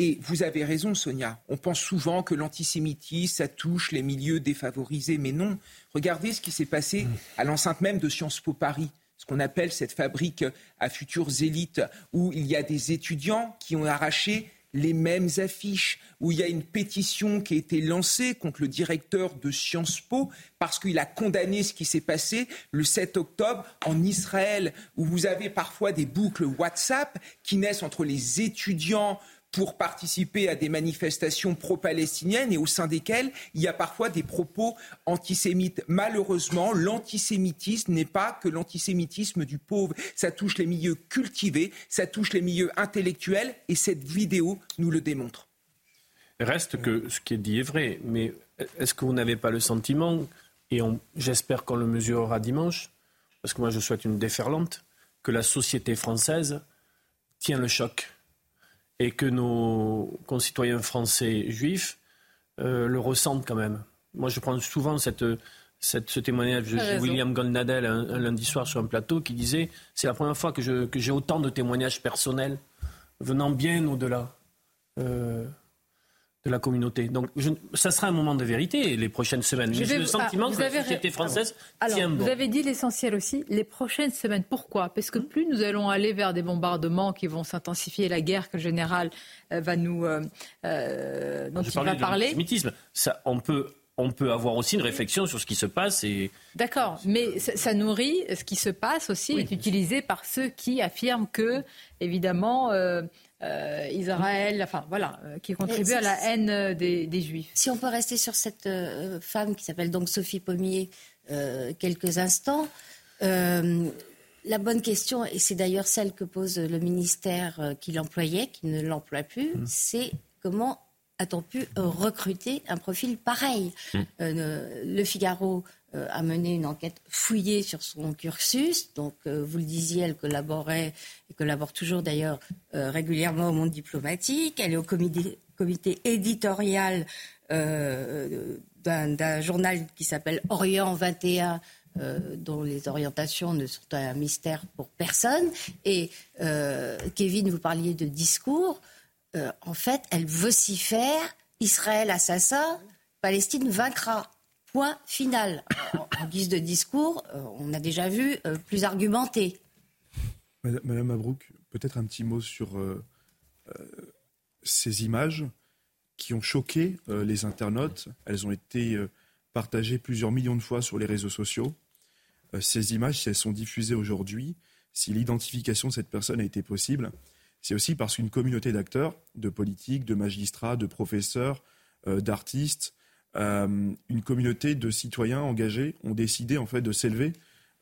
Et vous avez raison, Sonia. On pense souvent que l'antisémitisme, ça touche les milieux défavorisés. Mais non. Regardez ce qui s'est passé à l'enceinte même de Sciences Po Paris ce qu'on appelle cette fabrique à futures élites, où il y a des étudiants qui ont arraché les mêmes affiches, où il y a une pétition qui a été lancée contre le directeur de Sciences Po parce qu'il a condamné ce qui s'est passé le 7 octobre en Israël, où vous avez parfois des boucles WhatsApp qui naissent entre les étudiants pour participer à des manifestations pro-palestiniennes et au sein desquelles il y a parfois des propos antisémites. Malheureusement, l'antisémitisme n'est pas que l'antisémitisme du pauvre. Ça touche les milieux cultivés, ça touche les milieux intellectuels et cette vidéo nous le démontre. Reste que ce qui est dit est vrai, mais est-ce que vous n'avez pas le sentiment, et j'espère qu'on le mesurera dimanche, parce que moi je souhaite une déferlante, que la société française tient le choc et que nos concitoyens français juifs euh, le ressentent quand même. Moi, je prends souvent cette, cette, ce témoignage de William Goldnadel un, lundi soir sur un plateau qui disait c'est la première fois que, je, que j'ai autant de témoignages personnels venant bien au-delà. Euh, de la communauté. Donc, ça sera un moment de vérité les prochaines semaines. Mais j'ai le sentiment que la société française tient bon. Vous avez dit l'essentiel aussi, les prochaines semaines. Pourquoi? Parce que plus nous allons aller vers des bombardements qui vont s'intensifier, la guerre que le général euh, va nous, euh, euh, dont il va parler. Ça, on peut on peut avoir aussi une réflexion sur ce qui se passe. Et... D'accord, mais ça, nourrit ce qui se passe aussi, est utilisé par ceux qui affirment que, évidemment, euh, Israël, enfin voilà, euh, qui contribue à la haine euh, des, Juifs. Si on peut rester sur cette femme qui s'appelle donc Sophie Pommier quelques instants, la bonne question, et c'est d'ailleurs celle que pose le ministère qui l'employait, qui ne l'emploie plus, mmh. c'est comment a-t-on pu recruter un profil pareil? Mmh. Le Figaro euh, a mené une enquête fouillée sur son cursus. Donc, euh, vous le disiez, elle collaborait et collabore toujours d'ailleurs euh, régulièrement au monde diplomatique. Elle est au comité, comité éditorial d'un journal qui s'appelle Orient 21. dont les orientations ne sont un mystère pour personne. Et Kevin, vous parliez de discours. en fait, elle vocifère Israël assassin, Palestine vaincra. Final. En, guise de discours, euh, on a déjà vu euh, plus argumenté. Madame, Mabrouk, peut-être un petit mot sur euh, ces images qui ont choqué les internautes. Elles ont été partagées plusieurs millions de fois sur les réseaux sociaux. ces images, si elles sont diffusées aujourd'hui, si l'identification de cette personne a été possible, c'est aussi parce qu'une communauté d'acteurs, de politiques, de magistrats, de professeurs, d'artistes, euh, une communauté de citoyens engagés ont décidé en fait de s'élever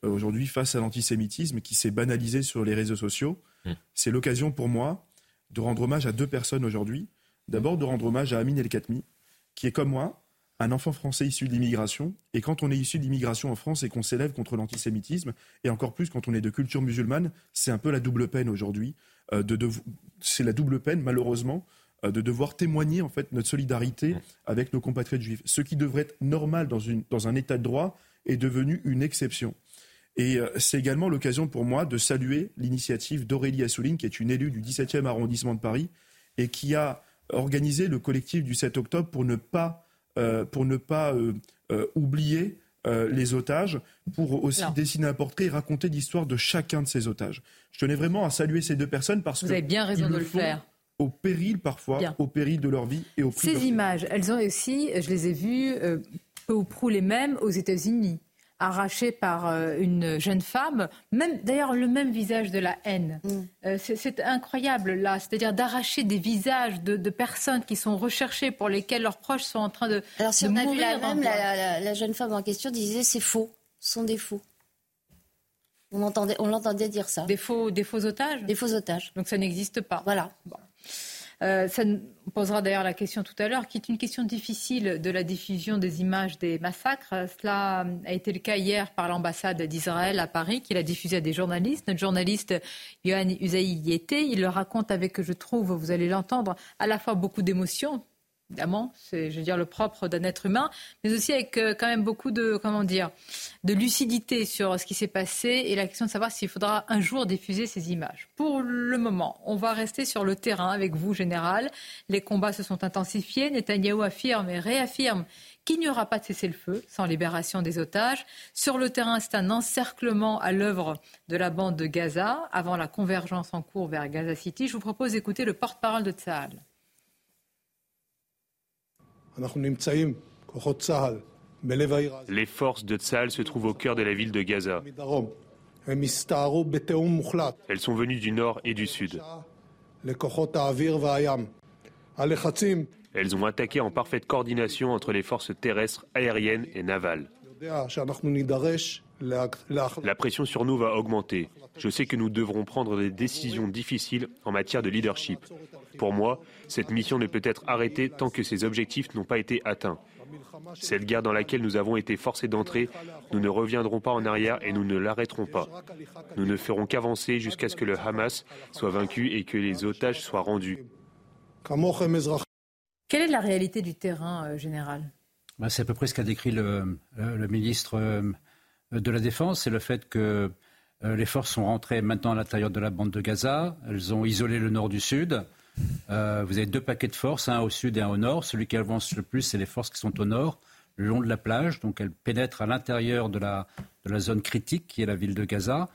euh, aujourd'hui face à l'antisémitisme qui s'est banalisé sur les réseaux sociaux. Mmh. C'est l'occasion pour moi de rendre hommage à deux personnes aujourd'hui. D'abord de rendre hommage à Amin El Khatmi, qui est comme moi un enfant français issu de l'immigration. Et quand on est issu de l'immigration en France et qu'on s'élève contre l'antisémitisme, et encore plus quand on est de culture musulmane, c'est un peu la double peine aujourd'hui. Euh, c'est la double peine, malheureusement, de devoir témoigner en fait notre solidarité avec nos compatriotes juifs. Ce qui devrait être normal dans, une, dans un état de droit est devenu une exception. Et euh, c'est également l'occasion pour moi de saluer l'initiative d'Aurélie Assouline, qui est une élue du 17e arrondissement de Paris et qui a organisé le collectif du 7 octobre pour ne pas, euh, pour ne pas oublier les otages, pour aussi dessiner un portrait et raconter l'histoire de chacun de ces otages. Je tenais vraiment à saluer ces deux personnes parce que. Vous avez bien raison de le faire au péril parfois, au péril de leur vie et au prix Ces images, elles ont aussi, je les ai vues euh, peu ou prou les mêmes aux États-Unis, arrachées par euh, une jeune femme, même d'ailleurs le même visage de la haine. Mm. Euh, c'est incroyable là, c'est-à-dire d'arracher des visages de, personnes qui sont recherchées pour lesquelles leurs proches sont en train de. Alors si on a vu la même, la, jeune femme en question disait c'est faux, ce sont des faux. On l'entendait dire ça. Des faux, des faux otages? Des faux otages. Donc ça n'existe pas. Voilà. Euh, ça posera d'ailleurs la question tout à l'heure, qui est une question difficile de la diffusion des images des massacres. Cela a été le cas hier par l'ambassade d'Israël à Paris, qui l'a diffusé à des journalistes. Notre journaliste Yohann Usaï y était. Il le raconte avec, je trouve, vous allez l'entendre, à la fois beaucoup d'émotion, évidemment, c'est, je veux dire, le propre d'un être humain, mais aussi avec euh, quand même beaucoup de, comment dire, de lucidité sur ce qui s'est passé et la question de savoir s'il faudra un jour diffuser ces images. Pour le moment, on va rester sur le terrain avec vous, général. Les combats se sont intensifiés. Netanyahou affirme et réaffirme qu'il n'y aura pas de cessez-le-feu sans libération des otages. Sur le terrain, c'est un encerclement à l'œuvre de la bande de Gaza avant la convergence en cours vers Gaza City. Je vous propose d'écouter le porte-parole de Tsahal. Les forces de Tsahal se trouvent au cœur de la ville de Gaza. Elles sont venues du nord et du sud. Elles ont attaqué en parfaite coordination entre les forces terrestres, aériennes et navales. La pression sur nous va augmenter. Je sais que nous devrons prendre des décisions difficiles en matière de leadership. Pour moi, cette mission ne peut être arrêtée tant que ces objectifs n'ont pas été atteints. Cette guerre dans laquelle nous avons été forcés d'entrer, nous ne reviendrons pas en arrière et nous ne l'arrêterons pas. Nous ne ferons qu'avancer jusqu'à ce que le Hamas soit vaincu et que les otages soient rendus. Quelle est la réalité du terrain, euh, général? Bah, C'est à peu près ce qu'a décrit le, ministre euh, de la Défense, c'est le fait que euh, les forces sont rentrées maintenant à l'intérieur de la bande de Gaza, elles ont isolé le nord du sud, euh, vous avez deux paquets de forces, un au sud et un au nord. Celui qui avance le plus, c'est les forces qui sont au nord, le long de la plage. Donc elles pénètrent à l'intérieur de la, zone critique qui est la ville de Gaza.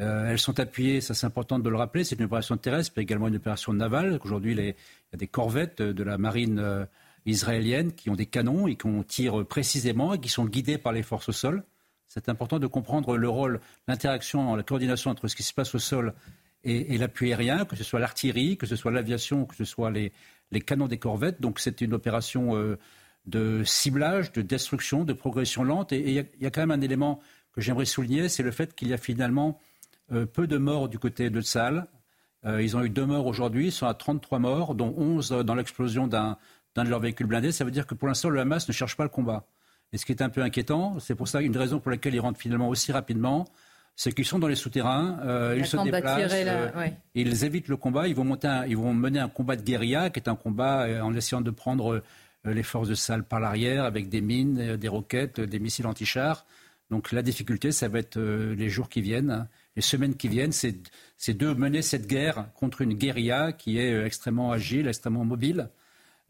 Euh, elles sont appuyées, ça c'est important de le rappeler, c'est une opération terrestre, mais également une opération navale. Aujourd'hui, il y a des corvettes de la marine euh, israélienne qui ont des canons et qui tirent précisément et qui sont guidées par les forces au sol. C'est important de comprendre le rôle, l'interaction, la coordination entre ce qui se passe au sol et, l'appui aérien, que ce soit l'artillerie, que ce soit l'aviation, que ce soit les, canons des corvettes. Donc c'est une opération euh, de ciblage, de destruction, de progression lente. Et il y, a quand même un élément que j'aimerais souligner, c'est le fait qu'il y a finalement euh, peu de morts du côté de Tsal. Euh, ils ont eu deux morts aujourd'hui, ils sont à 33 morts, dont 11 dans l'explosion d'un de leurs véhicules blindés. Ça veut dire que pour l'instant, le Hamas ne cherche pas le combat. Et ce qui est un peu inquiétant, c'est pour ça une raison pour laquelle ils rentrent finalement aussi rapidement, c'est qu'ils sont dans les souterrains, euh, ils se déplacent, euh, ils évitent le combat, ils vont, monter ils vont mener un combat de guérilla, qui est un combat euh, en essayant de prendre les forces de salle par l'arrière avec des mines, des roquettes, des missiles anti-chars. Donc la difficulté, ça va être les jours qui viennent, les semaines qui viennent, c'est de mener cette guerre contre une guérilla qui est extrêmement agile, extrêmement mobile.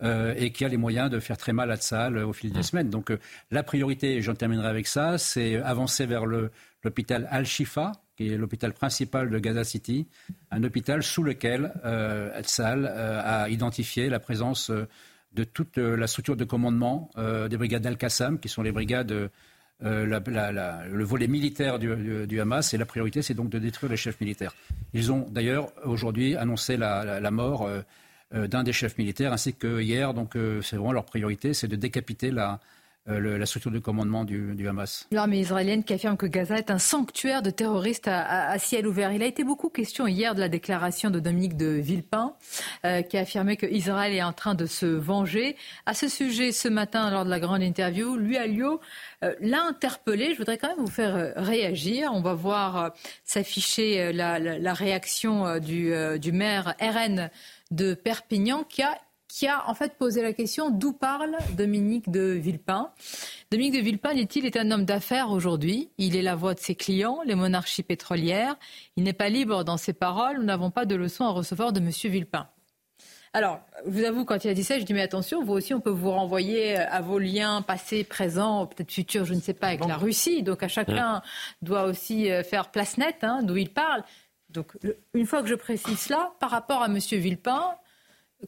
Et qui a les moyens de faire très mal à Tsahal au fil des mmh. semaines. Donc la priorité, et j'en terminerai avec ça, c'est avancer vers l'hôpital Al-Shifa, qui est l'hôpital principal de Gaza City, un hôpital sous lequel euh, Al-Sal euh, a identifié la présence euh, de toute la structure de commandement des brigades Al-Qassam, qui sont les brigades, le volet militaire du, Hamas, et la priorité, c'est donc de détruire les chefs militaires. Ils ont d'ailleurs aujourd'hui annoncé la, mort d'un des chefs militaires, ainsi que hier, donc c'est vraiment leur priorité, c'est de décapiter la, euh, la structure de commandement du, Hamas. L'armée israélienne qui affirme que Gaza est un sanctuaire de terroristes à, ciel ouvert. Il a été beaucoup question hier de la déclaration de Dominique de Villepin, euh, qui a affirmé que Israël est en train de se venger. À ce sujet, ce matin, lors de la grande interview, lui, Alliot, euh, l'a interpellé. Je voudrais quand même vous faire réagir. On va voir s'afficher la, réaction du, du maire RN de Perpignan qui a qui a en fait posé la question d'où parle Dominique de Villepin? Dominique de Villepin, dit-il, est un homme d'affaires aujourd'hui. Il est la voix de ses clients, les monarchies pétrolières. Il n'est pas libre dans ses paroles. Nous n'avons pas de leçon à recevoir de M. Villepin. Alors, je vous avoue, quand il a dit ça, je dis mais attention, vous aussi, on peut vous renvoyer à vos liens passés, présents, peut-être futurs, je ne sais pas, avec la Russie. Donc, à chacun doit aussi euh, faire place nette hein, d'où il parle. Donc, une fois que je précise cela, par rapport à M. Villepin,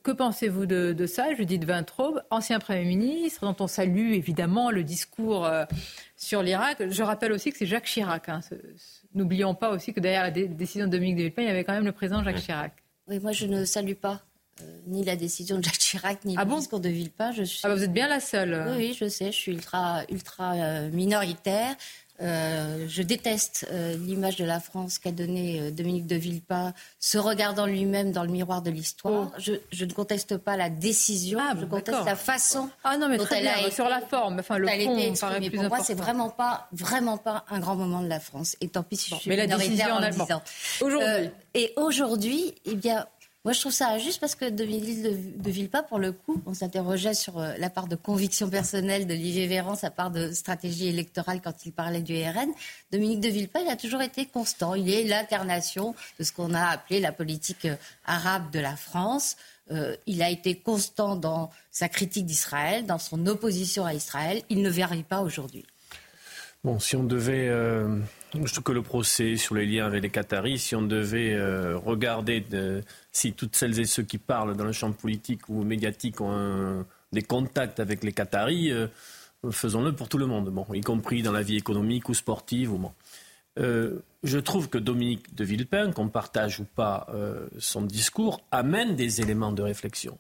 que pensez-vous de, ça, Judith Vintraube, ancien Premier ministre, dont on salue évidemment le discours euh, sur l'Irak? Je rappelle aussi que c'est Jacques Chirac. Hein. N'oublions pas aussi que derrière la décision de Dominique de Villepin, il y avait quand même le président Jacques Chirac. Oui, moi je ne salue pas euh, ni la décision de Jacques Chirac, ni ah le discours de Villepin. Je suis... Ah bah, vous êtes bien la seule. Oui, je sais, je suis ultra, ultra euh, minoritaire. Euh, je déteste euh, l'image de la France qu'a donnée euh, Dominique de Villepin, se regardant lui-même dans le miroir de l'histoire. Oh. Je, ne conteste pas la décision, ah, je conteste la façon ah non, mais dont elle a sur la forme, enfin le fond, plus Pour moi, c'est vraiment pas, vraiment pas un grand moment de la France. Et tant pis si je suis mais la décision en, en Aujourd'hui. et aujourd'hui, eh bien, moi, je trouve ça injuste parce que Dominique de, de Villepin, pour le coup, on s'interrogeait sur euh, la part de conviction personnelle d'Olivier Véran, sa part de stratégie électorale quand il parlait du RN. Dominique de Villepin, il a toujours été constant. Il est l'incarnation de ce qu'on a appelé la politique euh, arabe de la France. il a été constant dans sa critique d'Israël, dans son opposition à Israël. Il ne varie pas aujourd'hui. Bon, si on devait, euh, que le procès sur les liens avec les Qataris, si on devait euh, regarder si toutes celles et ceux qui parlent dans le champ politique ou médiatique ont des contacts avec les Qataris, euh, faisons-le pour tout le monde, y compris dans la vie économique ou sportive. Ou bon. je trouve que Dominique de Villepin, qu'on partage ou pas son discours, amène des éléments de réflexion.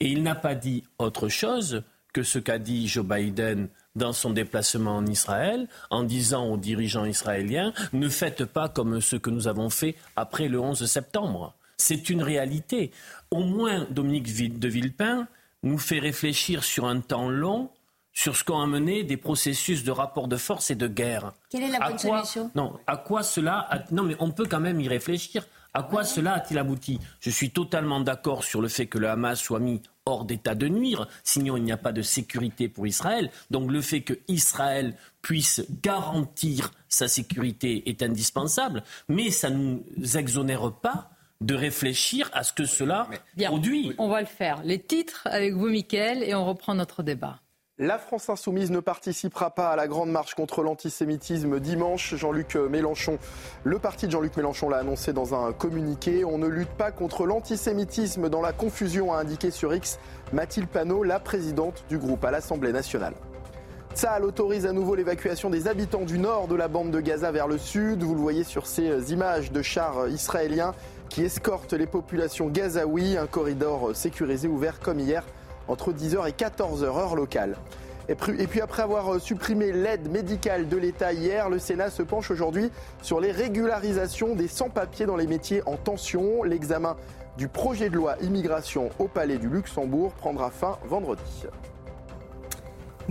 Et il n'a pas dit autre chose que ce qu'a dit Joe Biden dans son déplacement en Israël en disant aux dirigeants israéliens ne faites pas comme ce que nous avons fait après le 11 septembre. C'est une réalité. Au moins, Dominique de Villepin nous fait réfléchir sur un temps long sur ce qu'ont amené des processus de rapport de force et de guerre. Quelle est la bonne solution? Non, à quoi cela Non, mais on peut quand même y réfléchir. À quoi cela a-t-il abouti? Je suis totalement d'accord sur le fait que le Hamas soit mis hors d'état de nuire, sinon il n'y a pas de sécurité pour Israël. Donc le fait que Israël puisse garantir sa sécurité est indispensable, mais ça ne nous exonère pas de réfléchir à ce que cela produit. On va le faire. Les titres avec vous, Mickaël, et on reprend notre débat. La France insoumise ne participera pas à la grande marche contre l'antisémitisme dimanche. Jean-Luc Mélenchon, le parti de Jean-Luc Mélenchon l'a annoncé dans un communiqué. On ne lutte pas contre l'antisémitisme dans la confusion, a indiqué sur X Mathilde Panot, la présidente du groupe à l'Assemblée nationale. Tsahal autorise à nouveau l'évacuation des habitants du nord de la bande de Gaza vers le sud. Vous le voyez sur ces images de chars israéliens qui escortent les populations gazaouis. Un corridor sécurisé ouvert comme hier entre 10h et 14h heure locale. Et puis après avoir supprimé l'aide médicale de l'État hier, le Sénat se penche aujourd'hui sur les régularisations des sans-papiers dans les métiers en tension. L'examen du projet de loi immigration au Palais du Luxembourg prendra fin vendredi.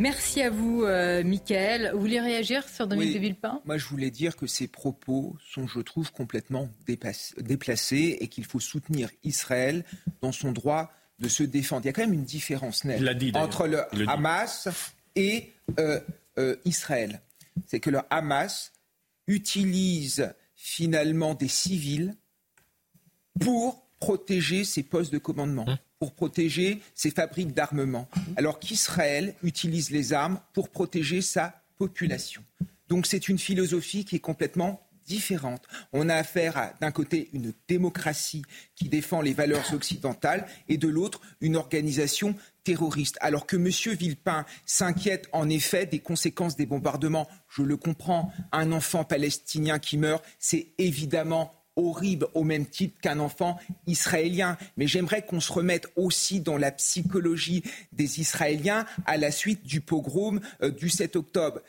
Merci à vous, euh, Michael. Vous voulez réagir sur Dominique de Villepin? Moi, je voulais dire que ces propos sont, je trouve, complètement déplacés et qu'il faut soutenir Israël dans son droit de se défendre. Il y a quand même une différence nette entre le Hamas et euh, euh, Israël. C'est que le Hamas utilise finalement des civils pour protéger ses postes de commandement, hein pour protéger ses fabriques d'armement, alors qu'Israël utilise les armes pour protéger sa population. Donc c'est une philosophie qui est complètement différentes. On a affaire d'un côté, une démocratie qui défend les valeurs occidentales et de l'autre, une organisation terroriste. Alors que M. Villepin s'inquiète en effet des conséquences des bombardements, je le comprends, un enfant palestinien qui meurt, c'est évidemment horrible au même titre qu'un enfant israélien. Mais j'aimerais qu'on se remette aussi dans la psychologie des Israéliens à la suite du pogrom euh, du 7 octobre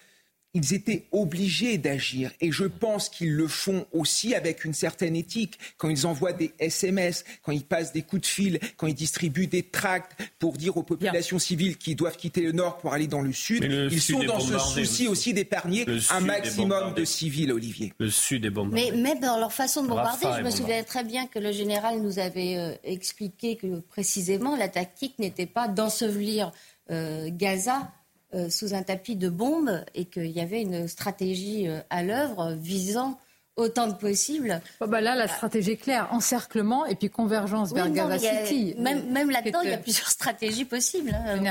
ils étaient obligés d'agir. Et je pense qu'ils le font aussi avec une certaine éthique. Quand ils envoient des SMS, quand ils passent des coups de fil, quand ils distribuent des tracts pour dire aux populations civiles qui doivent quitter le nord pour aller dans le sud, ils sont dans ce souci aussi d'épargner un maximum de civils, Olivier. Le sud est bombardé. Mais même dans leur façon de bombarder, je me souviens très bien que le général nous avait euh, expliqué que précisément la tactique n'était pas d'ensevelir euh, Gaza euh, sous un tapis de bombes et qu'il y avait une stratégie euh, à l'œuvre visant autant que possible. Oh, bah là, la stratégie est claire, encerclement et puis convergence vers Gaza City. Même, même là-dedans, il y a plusieurs stratégies possibles. Hein.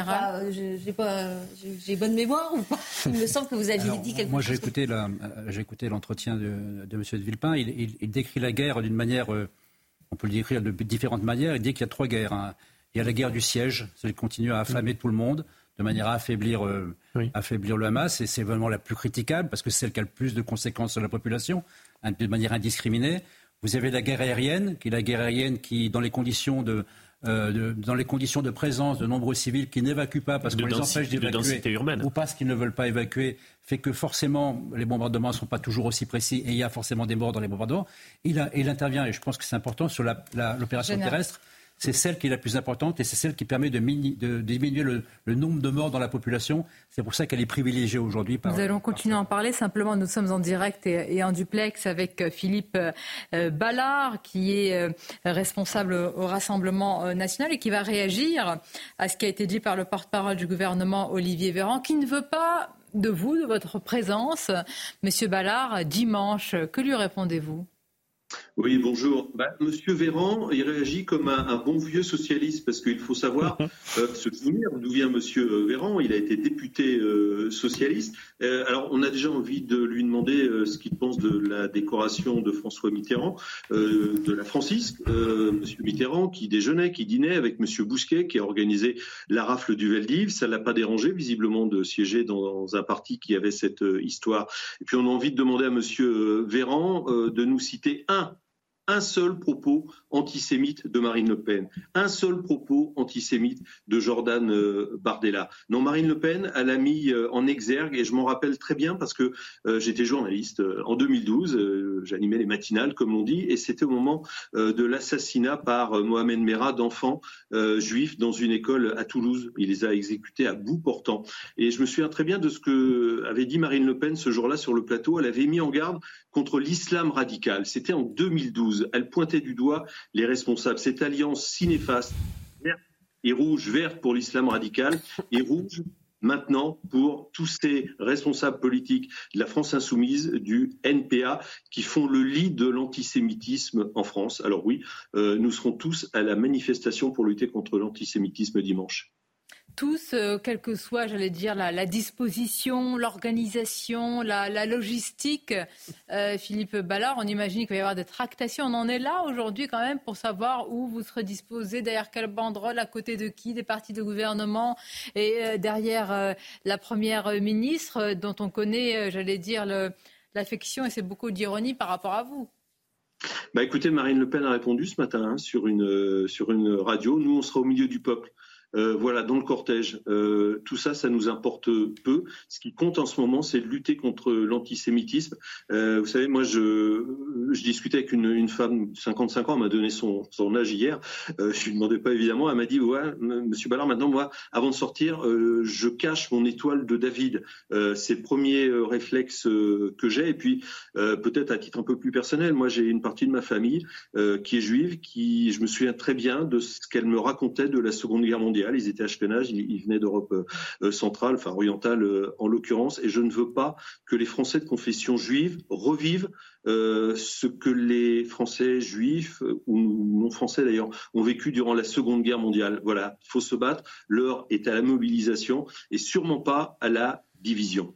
Euh, j'ai bonne mémoire ou pas Il me semble que vous aviez dit quelque moi, chose. Moi, j'ai écouté l'entretien de, de, M. de Villepin. Il, il, décrit la guerre d'une manière, on peut le décrire de différentes manières. Il dit qu'il y a trois guerres. Hein. Il y a la guerre du siège, celle qui continue à afflamer tout le monde de manière à affaiblir, euh, affaiblir le Hamas. Et c'est vraiment la plus critiquable parce que c'est celle qui a le plus de conséquences sur la population, hein, de manière indiscriminée. Vous avez la guerre aérienne, qui est la guerre aérienne qui, dans les conditions de, euh, dans les conditions de présence de nombreux civils qui n'évacuent pas parce qu'on les empêche d'évacuer ou parce qu'ils ne veulent pas évacuer, fait que forcément les bombardements ne sont pas toujours aussi précis et il y a forcément des morts dans les bombardements. Il, il intervient, et je pense que c'est important, sur l'opération terrestre c'est celle qui est la plus importante et c'est celle qui permet de, diminuer le, nombre de morts dans la population. C'est pour ça qu'elle est privilégiée aujourd'hui. Nous allons continuer à en parler. Simplement, nous sommes en direct et, en duplex avec euh, Philippe euh, Ballard, qui est euh, responsable au Rassemblement national et qui va réagir à ce qui a été dit par le porte-parole du gouvernement, Olivier Véran, qui ne veut pas de vous, de votre présence, Monsieur Ballard, dimanche. Que lui répondez-vous? Oui, bonjour. Bah, Monsieur Véran, il réagit comme un, bon vieux socialiste parce qu'il faut savoir euh, se souvenir d'où vient Monsieur euh, Véran. Il a été député euh, socialiste. alors, on a déjà envie de lui demander ce qu'il pense de la décoration de François Mitterrand, de la Francisque. Monsieur Mitterrand qui déjeunait, qui dînait avec Monsieur Bousquet, qui a organisé la rafle du Veldiv. Ça l'a pas dérangé visiblement de siéger dans un parti qui avait cette histoire. Et puis, on a envie de demander à Monsieur Véran de nous citer un un seul propos antisémite de Marine Le Pen, un seul propos antisémite de Jordan euh, Bardella. Non, Marine Le Pen, elle a mis euh, en exergue, et je m'en rappelle très bien parce que euh, j'étais journaliste en 2012, j'animais les matinales, comme on dit, et c'était au moment de l'assassinat par Mohamed Merah d'enfants juifs dans une école à Toulouse. Il les a exécutés à bout portant. Et je me souviens très bien de ce que avait dit Marine Le Pen ce jour-là sur le plateau. Elle avait mis en garde contre l'islam radical. C'était en 2012. Elle pointait du doigt les responsables. Cette alliance si néfaste, et rouge, verte pour l'islam radical, et rouge maintenant pour tous ces responsables politiques de la France insoumise, du NPA, qui font le lit de l'antisémitisme en France. Alors oui, euh, nous serons tous à la manifestation pour lutter contre l'antisémitisme dimanche tous, euh, quelle que soit, j'allais dire, la, disposition, l'organisation, la, logistique. Euh, Philippe Ballard, on imagine qu'il va y avoir des tractations. On en est là aujourd'hui quand même pour savoir où vous serez disposé, derrière quelle banderole, à côté de qui, des partis de gouvernement et euh, derrière la première ministre dont on connaît, j'allais dire, l'affection et c'est beaucoup d'ironie par rapport à vous. Bah écoutez, Marine Le Pen a répondu ce matin hein, sur, une, sur une radio. Nous, on sera au milieu du peuple. Euh, voilà, dans le cortège. Euh, tout ça, ça nous importe peu. Ce qui compte en ce moment, c'est de lutter contre l'antisémitisme. Euh, vous savez, moi, je, discutais avec une, femme de 55 ans, elle m'a donné son, âge hier. Je lui demandais pas évidemment, elle m'a dit, ouais, Monsieur Ballard, maintenant, moi, avant de sortir, je cache mon étoile de David. c'est le premier réflexe que j'ai. Et puis, peut-être à titre un peu plus personnel, moi, j'ai une partie de ma famille qui est juive, qui, je me souviens très bien de ce qu'elle me racontait de la Seconde Guerre mondiale ils étaient ashkénazes, ils, venaient d'Europe euh, euh, centrale, enfin orientale euh, en l'occurrence, et je ne veux pas que les Français de confession juive revivent ce que les Français juifs ou non français d'ailleurs ont vécu durant la Seconde Guerre mondiale. Voilà, il faut se battre. L'heure est à la mobilisation et sûrement pas à la division.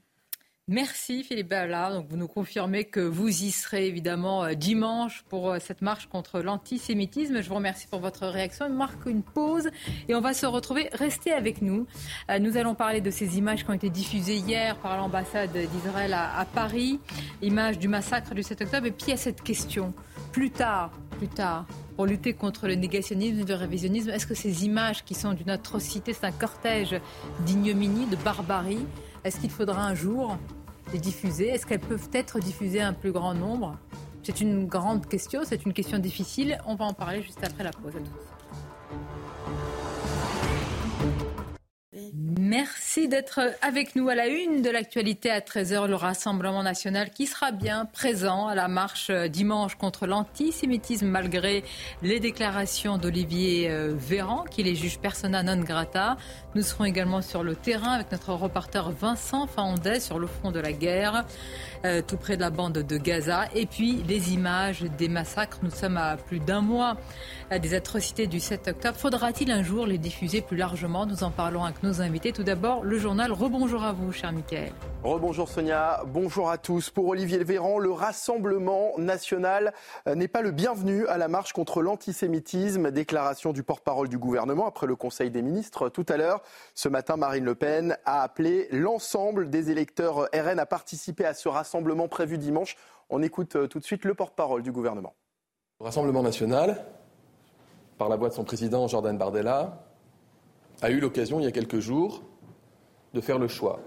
Merci Philippe Ballard. Vous nous confirmez que vous y serez évidemment euh, dimanche pour euh, cette marche contre l'antisémitisme. Je vous remercie pour votre réaction. On marque une pause et on va se retrouver. Restez avec nous. Euh, nous allons parler de ces images qui ont été diffusées hier par l'ambassade d'Israël à, Paris, images du massacre du 7 octobre. Et puis a cette question. Plus tard, plus tard, pour lutter contre le négationnisme et le révisionnisme, est-ce que ces images qui sont d'une atrocité, c'est un cortège d'ignominie, de barbarie, est-ce qu'il faudra un jour les diffuser? Est-ce qu'elles peuvent être diffusées à un plus grand nombre? C'est une grande question, c'est une question difficile. On va en parler juste après la pause. Merci d'être avec nous à la une de l'actualité à 13h, le Rassemblement national qui sera bien présent à la marche dimanche contre l'antisémitisme malgré les déclarations d'Olivier euh, Véran qui les juge persona non grata. Nous serons également sur le terrain avec notre reporter Vincent Faondet sur le front de la guerre. Euh, tout près de la bande de Gaza. Et puis les images des massacres. Nous sommes à plus d'un mois euh, des atrocités du 7 octobre. Faudra-t-il un jour les diffuser plus largement Nous en parlons avec nos invités. Tout d'abord, le journal. Rebonjour à vous, cher Michael. Rebonjour Sonia, bonjour à tous. Pour Olivier Véran, le Rassemblement national euh, n'est pas le bienvenu à la marche contre l'antisémitisme. Déclaration du porte-parole du gouvernement après le Conseil des ministres tout à l'heure. Ce matin, Marine Le Pen a appelé l'ensemble des électeurs RN à participer à ce rassemblement prévu dimanche. On écoute euh, tout de suite le porte-parole du gouvernement. Le Rassemblement national, par la voix de son président Jordan Bardella, a eu l'occasion il y a quelques jours de faire le choix.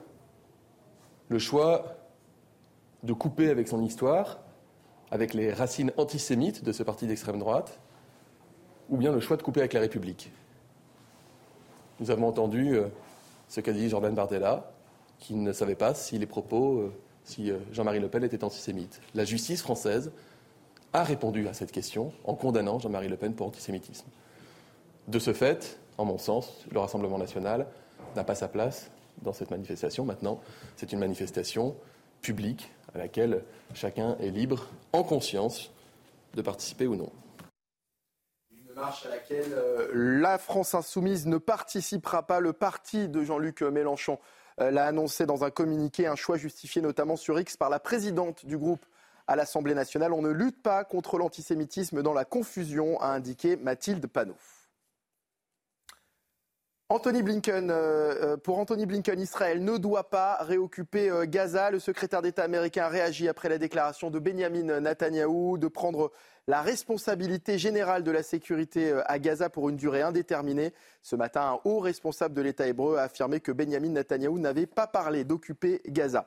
Le choix de couper avec son histoire, avec les racines antisémites de ce parti d'extrême droite, ou bien le choix de couper avec la République. Nous avons entendu euh, ce qu'a dit Jordan Bardella, qui ne savait pas si les propos euh, si euh, Jean-Marie Le Pen était antisémite. La justice française a répondu à cette question en condamnant Jean-Marie Le Pen pour antisémitisme. De ce fait, en mon sens, le Rassemblement national n'a pas sa place dans cette manifestation. Maintenant, c'est une manifestation publique à laquelle chacun est libre, en conscience, de participer ou non. Marche à laquelle euh, la France insoumise ne participera pas. Le parti de Jean-Luc Mélenchon euh, l'a annoncé dans un communiqué, un choix justifié notamment sur X par la présidente du groupe à l'Assemblée nationale. On ne lutte pas contre l'antisémitisme dans la confusion, a indiqué Mathilde Panot. Euh, euh, pour Anthony Blinken, Israël ne doit pas réoccuper euh, Gaza. Le secrétaire d'État américain a réagi après la déclaration de Benjamin Netanyahou de prendre la responsabilité générale de la sécurité à Gaza pour une durée indéterminée. Ce matin, un haut responsable de l'État hébreu a affirmé que Benjamin Netanyahou n'avait pas parlé d'occuper Gaza.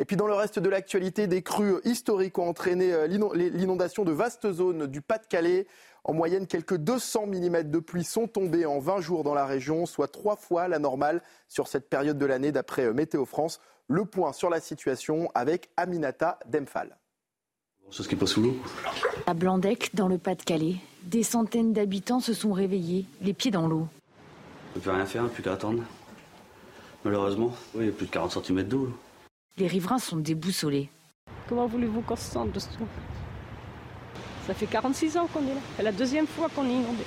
Et puis dans le reste de l'actualité, des crues historiques ont entraîné l'inondation de vastes zones du Pas-de-Calais. En moyenne, quelques 200 mm de pluie sont tombés en 20 jours dans la région, soit trois fois la normale sur cette période de l'année d'après euh, Météo France. Le point sur la situation avec Aminata Demphal. Ce qui passe sous l'eau. À Blandec, dans le Pas-de-Calais, des centaines d'habitants se sont réveillés, les pieds dans l'eau. On ne peut rien faire, plus qu'à attendre. Malheureusement, oui, il y a plus de 40 cm d'eau. Les riverains sont déboussolés. Comment voulez-vous qu'on se sente de ça ça fait 46 ans qu'on est là. C'est la deuxième fois qu'on est inondé.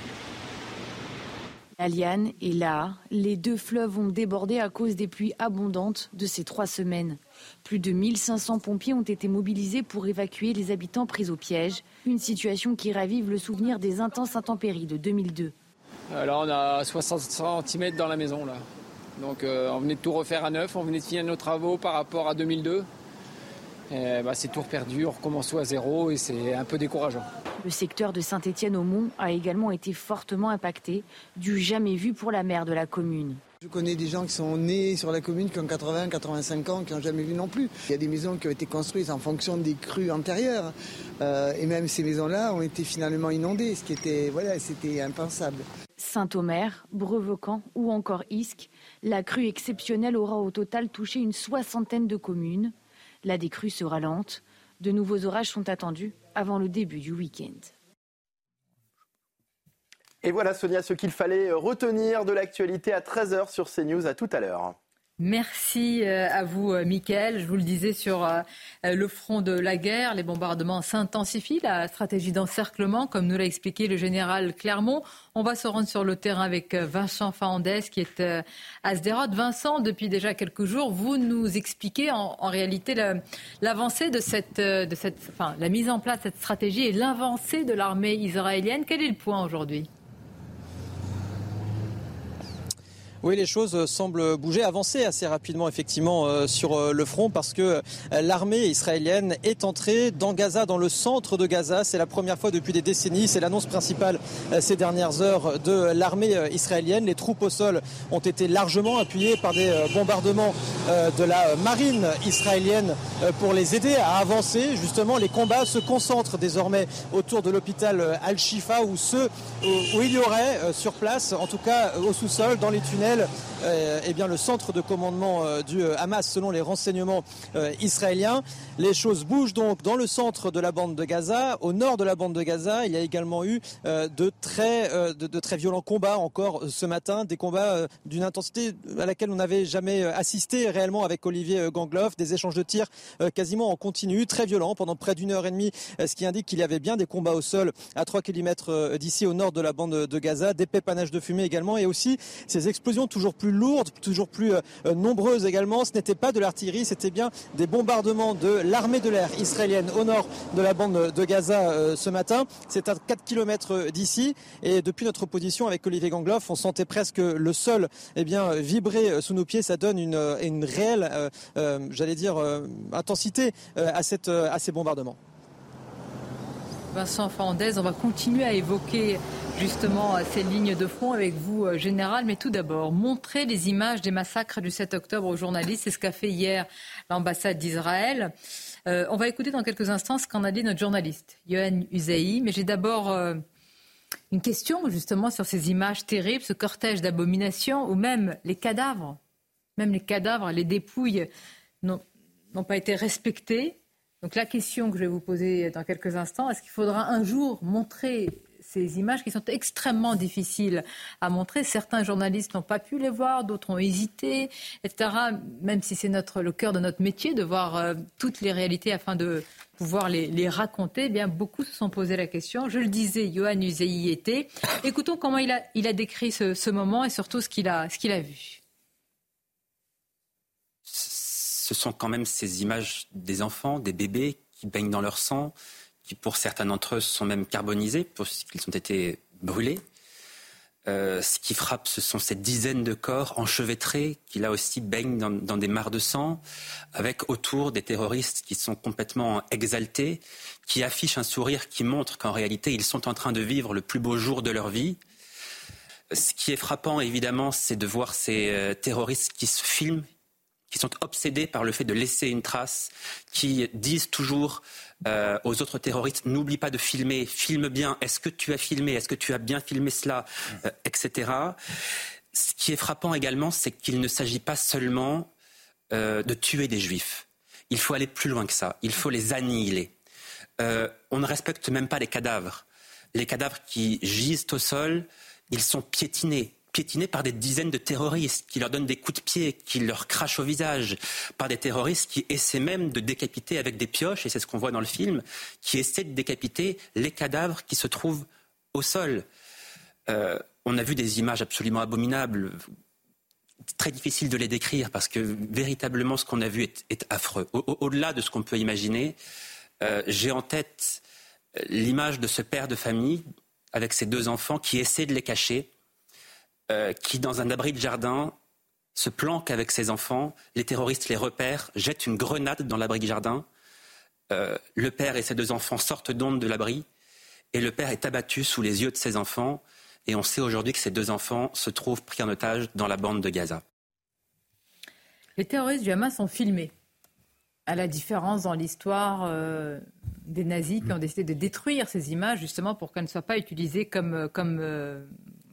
La Liane et là, les deux fleuves ont débordé à cause des pluies abondantes de ces trois semaines. Plus de 1500 pompiers ont été mobilisés pour évacuer les habitants pris au piège. Une situation qui ravive le souvenir des intenses intempéries de 2002. Alors on a 60 cm dans la maison là. Donc euh, on venait de tout refaire à neuf, on venait de finir nos travaux par rapport à 2002. Bah, c'est tout perdu, on recommence à zéro et c'est un peu décourageant. Le secteur de Saint-Étienne-au-Mont a également été fortement impacté, du jamais vu pour la maire de la commune. Je connais des gens qui sont nés sur la commune qui ont 80, 85 ans, qui n'ont jamais vu non plus. Il y a des maisons qui ont été construites en fonction des crues antérieures. Euh, et même ces maisons-là ont été finalement inondées, ce qui était, voilà, c'était impensable. Saint-Omer, Brevaucan ou encore Isque, la crue exceptionnelle aura au total touché une soixantaine de communes. La décrue sera lente. De nouveaux orages sont attendus avant le début du week-end. Et voilà Sonia ce qu'il fallait retenir de l'actualité à 13h sur CNews. À tout à l'heure. Merci euh, à vous, euh, Mickaël. Je vous le disais sur euh, le front de la guerre, les bombardements s'intensifient, la stratégie d'encerclement, comme nous l'a expliqué le général Clermont. On va se rendre sur le terrain avec Vincent Fahandès, qui est à Sderot. Vincent, depuis déjà quelques jours, vous nous expliquez en, réalité l'avancée de cette, de la mise en place de cette stratégie et l'avancée de l'armée israélienne. Quel est le point aujourd'hui? Oui, les choses semblent bouger, avancer assez rapidement effectivement euh, sur euh, le front parce que euh, l'armée israélienne est entrée dans Gaza, dans le centre de Gaza. C'est la première fois depuis des décennies. C'est l'annonce principale ces dernières heures de l'armée israélienne. Les troupes au sol ont été largement appuyées par des bombardements de la marine israélienne pour les aider à avancer. Justement, les combats se concentrent désormais autour de l'hôpital Al-Shifa où ceux où il y aurait sur place, en tout cas au sous-sol, dans les tunnels, euh, eh bien, le centre de commandement euh, du euh, Hamas selon les renseignements israéliens. Les choses bougent donc dans le centre de la bande de Gaza. Au nord de la bande de Gaza, il y a également eu de, très, de, très violents combats encore ce matin, des combats d'une intensité à laquelle on n'avait jamais assisté réellement avec Olivier Gangloff, des échanges de tirs quasiment en continu, très violents. Pendant près d'une heure et demie, ce qui indique qu'il y avait bien des combats au sol à 3 km d'ici au nord de la bande de Gaza, des pépanages de fumée également. Et aussi ces explosions toujours plus lourdes, toujours plus euh, euh, nombreuses également. Ce n'était pas de l'artillerie, c'était bien des bombardements de l'armée de l'air israélienne au nord de la bande de Gaza euh, ce matin. C'est à 4 km d'ici et depuis notre position avec Olivier Gangloff, on sentait presque le sol eh bien, vibrer sous nos pieds. Ça donne une, réelle, j'allais dire, intensité à, à ces bombardements. Vincent Fernandez, on va continuer à évoquer justement ces lignes de front avec vous, euh, Général. Mais tout d'abord, montrer les images des massacres du 7 octobre aux journalistes. C'est ce qu'a fait hier l'ambassade d'Israël. Euh, on va écouter dans quelques instants ce qu'en a dit notre journaliste, Yohann Uzaï. Mais j'ai d'abord euh, une question justement sur ces images terribles, ce cortège d'abominations où même les cadavres, même les cadavres, les dépouilles n'ont pas été respectés. Donc la question que je vais vous poser dans quelques instants, est-ce qu'il faudra un jour montrer ces images qui sont extrêmement difficiles à montrer. Certains journalistes n'ont pas pu les voir, d'autres ont hésité, etc. Même si c'est le cœur de notre métier de voir euh, toutes les réalités afin de, pouvoir les, raconter. Eh bien, beaucoup se sont posé la question. Je le disais, Johan Uzei y était. Écoutons comment il a, décrit ce, moment et surtout ce qu'il a vu. Ce sont quand même ces images des enfants, des bébés qui baignent dans leur sang, qui pour certains d'entre eux sont même carbonisés, qu'ils ont été brûlés. Euh, ce qui frappe, ce sont ces dizaines de corps enchevêtrés qui là aussi baignent dans, des mares de sang, avec autour des terroristes qui sont complètement exaltés, qui affichent un sourire qui montre qu'en réalité ils sont en train de vivre le plus beau jour de leur vie. Ce qui est frappant, évidemment, c'est de voir ces euh, terroristes qui se filment, qui sont obsédés par le fait de laisser une trace, qui disent toujours euh, aux autres terroristes n'oublie pas de filmer, filme bien, est-ce que tu as filmé, est-ce que tu as bien filmé cela, euh, etc. Ce qui est frappant également, c'est qu'il ne s'agit pas seulement euh, de tuer des juifs. Il faut aller plus loin que ça, il faut les annihiler. on ne respecte même pas les cadavres. Les cadavres qui gisent au sol, ils sont piétinés, piétinés par des dizaines de terroristes qui leur donnent des coups de pied, qui leur crachent au visage, par des terroristes qui essaient même de décapiter avec des pioches, et c'est ce qu'on voit dans le film, qui essaient de décapiter les cadavres qui se trouvent au sol. Euh, on a vu des images absolument abominables, très difficile de les décrire parce que véritablement ce qu'on a vu est, affreux. Au-delà de ce qu'on peut imaginer, euh, j'ai en tête euh, l'image de ce père de famille avec ses deux enfants qui essaie de les cacher euh, qui, dans un abri de jardin, se planque avec ses enfants. Les terroristes les repèrent, jettent une grenade dans l'abri de jardin. Euh, le père et ses deux enfants sortent d'onde de l'abri et le père est abattu sous les yeux de ses enfants. Et on sait aujourd'hui que ces deux enfants se trouvent pris en otage dans la bande de Gaza. Les terroristes du Hamas sont filmés, à la différence dans l'histoire euh, des nazis qui ont décidé de détruire ces images justement pour qu'elles ne soient pas utilisées comme, comme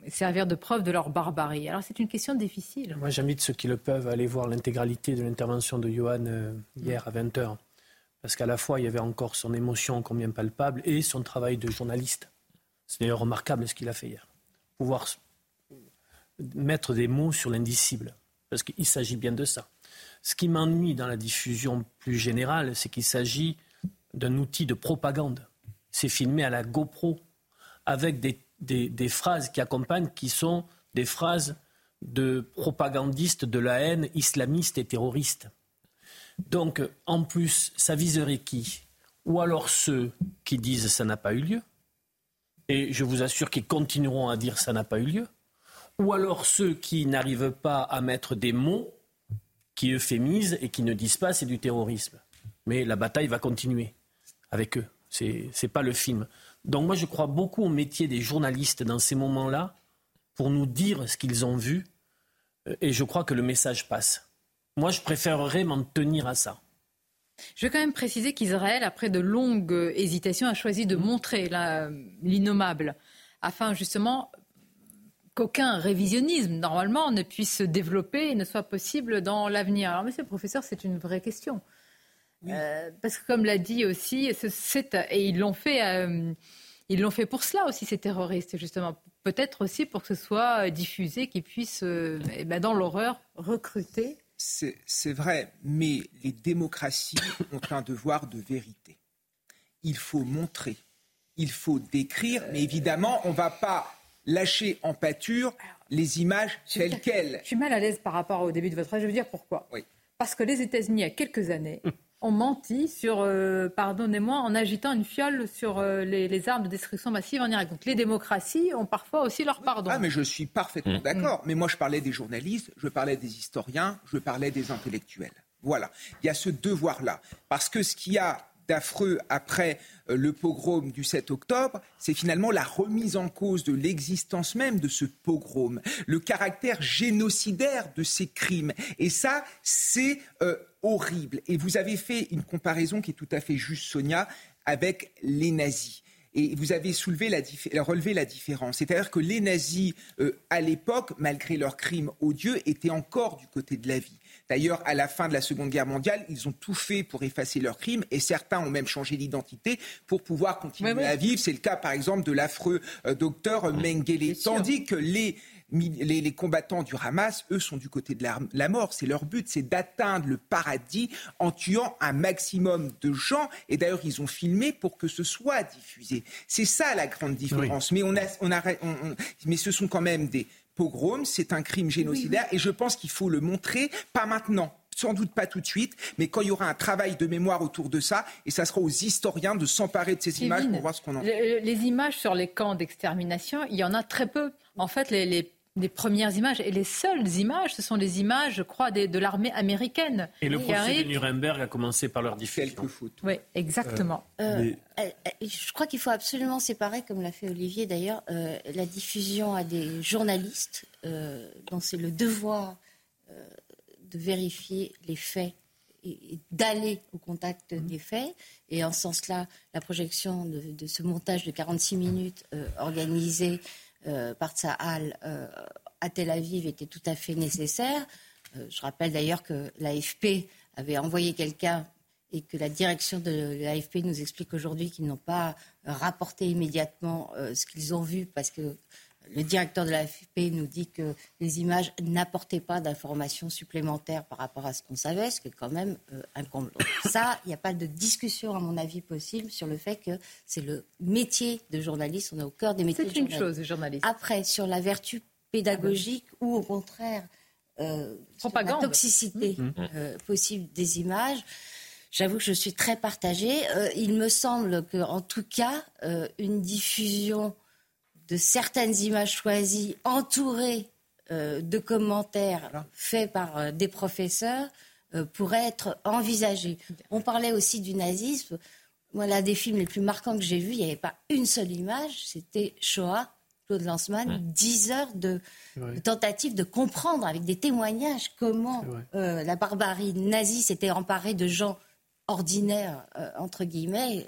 servir de preuve de leur barbarie. Alors c'est une question difficile. Moi j'invite ceux qui le peuvent à aller voir l'intégralité de l'intervention de Johan euh, hier à 20h. Parce qu'à la fois il y avait encore son émotion combien palpable et son travail de journaliste. C'est d'ailleurs remarquable ce qu'il a fait hier. Pouvoir mettre des mots sur l'indicible. Parce qu'il s'agit bien de ça. Ce qui m'ennuie dans la diffusion plus générale, c'est qu'il s'agit d'un outil de propagande. C'est filmé à la GoPro avec des des, phrases qui accompagnent qui sont des phrases de propagandistes de la haine islamiste et terroriste. Donc, en plus, ça viserait qui? Ou alors ceux qui disent ça n'a pas eu lieu, et je vous assure qu'ils continueront à dire ça n'a pas eu lieu, ou alors ceux qui n'arrivent pas à mettre des mots qui euphémisent et qui ne disent pas c'est du terrorisme. Mais la bataille va continuer avec eux. Ce n'est pas le film. Donc moi, je crois beaucoup au métier des journalistes dans ces moments-là pour nous dire ce qu'ils ont vu. Euh, et je crois que le message passe. Moi, je préférerais m'en tenir à ça. Je veux quand même préciser qu'Israël, après de longues hésitations, a choisi de montrer l'innommable, afin justement qu'aucun révisionnisme, normalement, ne puisse se développer et ne soit possible dans l'avenir. Alors, monsieur le professeur, c'est une vraie question. Euh, parce que comme l'a dit aussi, et ils l'ont fait, euh, ils l'ont fait pour cela aussi ces terroristes justement, peut-être aussi pour que ce soit diffusé, qu'ils puissent, euh, eh ben, dans l'horreur, recruter. C'est vrai, mais les démocraties ont un devoir de vérité. Il faut montrer, il faut décrire, mais évidemment, on ne va pas lâcher en pâture les images telles quelles. Je suis mal à l'aise par rapport au début de votre phrase. Je veux dire pourquoi? Oui. Parce que les États-Unis, il y a quelques années, ont menti sur, euh, pardonnez-moi, en agitant une fiole sur euh, les, armes de destruction massive en Irak. Donc les démocraties ont parfois aussi leur pardon. Ah, mais je suis parfaitement mm. d'accord. Mais moi, je parlais des journalistes, je parlais des historiens, je parlais des intellectuels. Voilà. Il y a ce devoir-là. Parce que ce qu'il y a d'affreux après euh, le pogrom du 7 octobre, c'est finalement la remise en cause de l'existence même de ce pogrom, le caractère génocidaire de ces crimes. Et ça, c'est euh, horrible. Et vous avez fait une comparaison qui est tout à fait juste, Sonia, avec les nazis. Et vous avez soulevé la relevé la différence. C'est-à-dire que les nazis, euh, à l'époque, malgré leurs crimes odieux, étaient encore du côté de la vie. D'ailleurs, à la fin de la Seconde Guerre mondiale, ils ont tout fait pour effacer leurs crimes et certains ont même changé d'identité pour pouvoir continuer à vivre. C'est le cas, par exemple, de l'affreux euh, docteur Mengele. Tandis que les les, combattants du Hamas, eux, sont du côté de la, mort. C'est leur but, c'est d'atteindre le paradis en tuant un maximum de gens. Et d'ailleurs, ils ont filmé pour que ce soit diffusé. C'est ça la grande différence. Mais, on a, on a, mais ce sont quand même des pogroms, c'est un crime génocidaire. Et je pense qu'il faut le montrer, pas maintenant sans doute pas tout de suite, mais quand il y aura un travail de mémoire autour de ça, et ça sera aux historiens de s'emparer de ces images pour voir ce qu'on en fait. Les, images sur les camps d'extermination, il y en a très peu. En fait, les, premières images et les seules images, ce sont les images, je crois, de l'armée américaine. Et le procès de Nuremberg a commencé par leur diffusion. Oui, exactement. Euh, euh, euh, je crois qu'il faut absolument séparer, comme l'a fait Olivier d'ailleurs, la diffusion à des journalistes, dont c'est le devoir de vérifier les faits et, d'aller au contact mmh. des faits. Et en ce sens-là, la projection de, ce montage de 46 minutes euh, organisé euh, par Tsahal euh, à Tel Aviv était tout à fait nécessaire. je rappelle d'ailleurs que l'AFP avait envoyé quelqu'un et que la direction de l'AFP nous explique aujourd'hui qu'ils n'ont pas rapporté immédiatement ce qu'ils ont vu parce que le directeur de l'AFP nous dit que les images n'apportaient pas d'informations supplémentaires par rapport à ce qu'on savait, ce qui est quand même euh, un comble. Ça, il n'y a pas de discussion, à mon avis, possible sur le fait que c'est le métier de journaliste. On est au cœur des métiers de journaliste. C'est une chose, journaliste. Après, sur la vertu pédagogique ou au contraire euh, la toxicité mmh. euh, possible des images. J'avoue que je suis très partagée. il me semble qu'en tout cas, une diffusion de certaines images choisies, entourées euh, de commentaires faits par euh, des professeurs, euh, pourraient être envisagées. On parlait aussi du nazisme. Moi, l'un des films les plus marquants que j'ai vus, il n'y avait pas une seule image, c'était Shoah, Claude Lanzmann, dix heures de, tentative de comprendre avec des témoignages comment la barbarie nazie s'était emparée de gens ordinaires, entre guillemets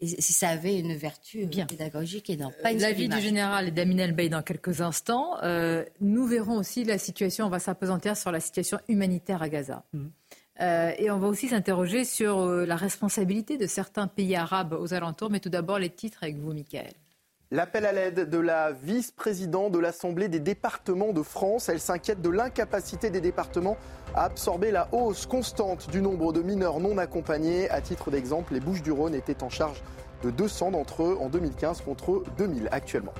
et si ça avait une vertu Bien. pédagogique et non pas une L'avis du général et d'Aminel Bey dans quelques instants. Euh, nous verrons aussi la situation, on va s'apesantir sur la situation humanitaire à Gaza. Mm. Euh, et on va aussi s'interroger sur euh, la responsabilité de certains pays arabes aux alentours. Mais tout d'abord, les titres avec vous, Michael. L'appel à l'aide de la vice-présidente de l'Assemblée des départements de France. Elle s'inquiète de l'incapacité des départements à absorber la hausse constante du nombre de mineurs non accompagnés. À titre d'exemple, les Bouches-du-Rhône étaient en charge de 200 d'entre eux en 2015 contre 2000 actuellement.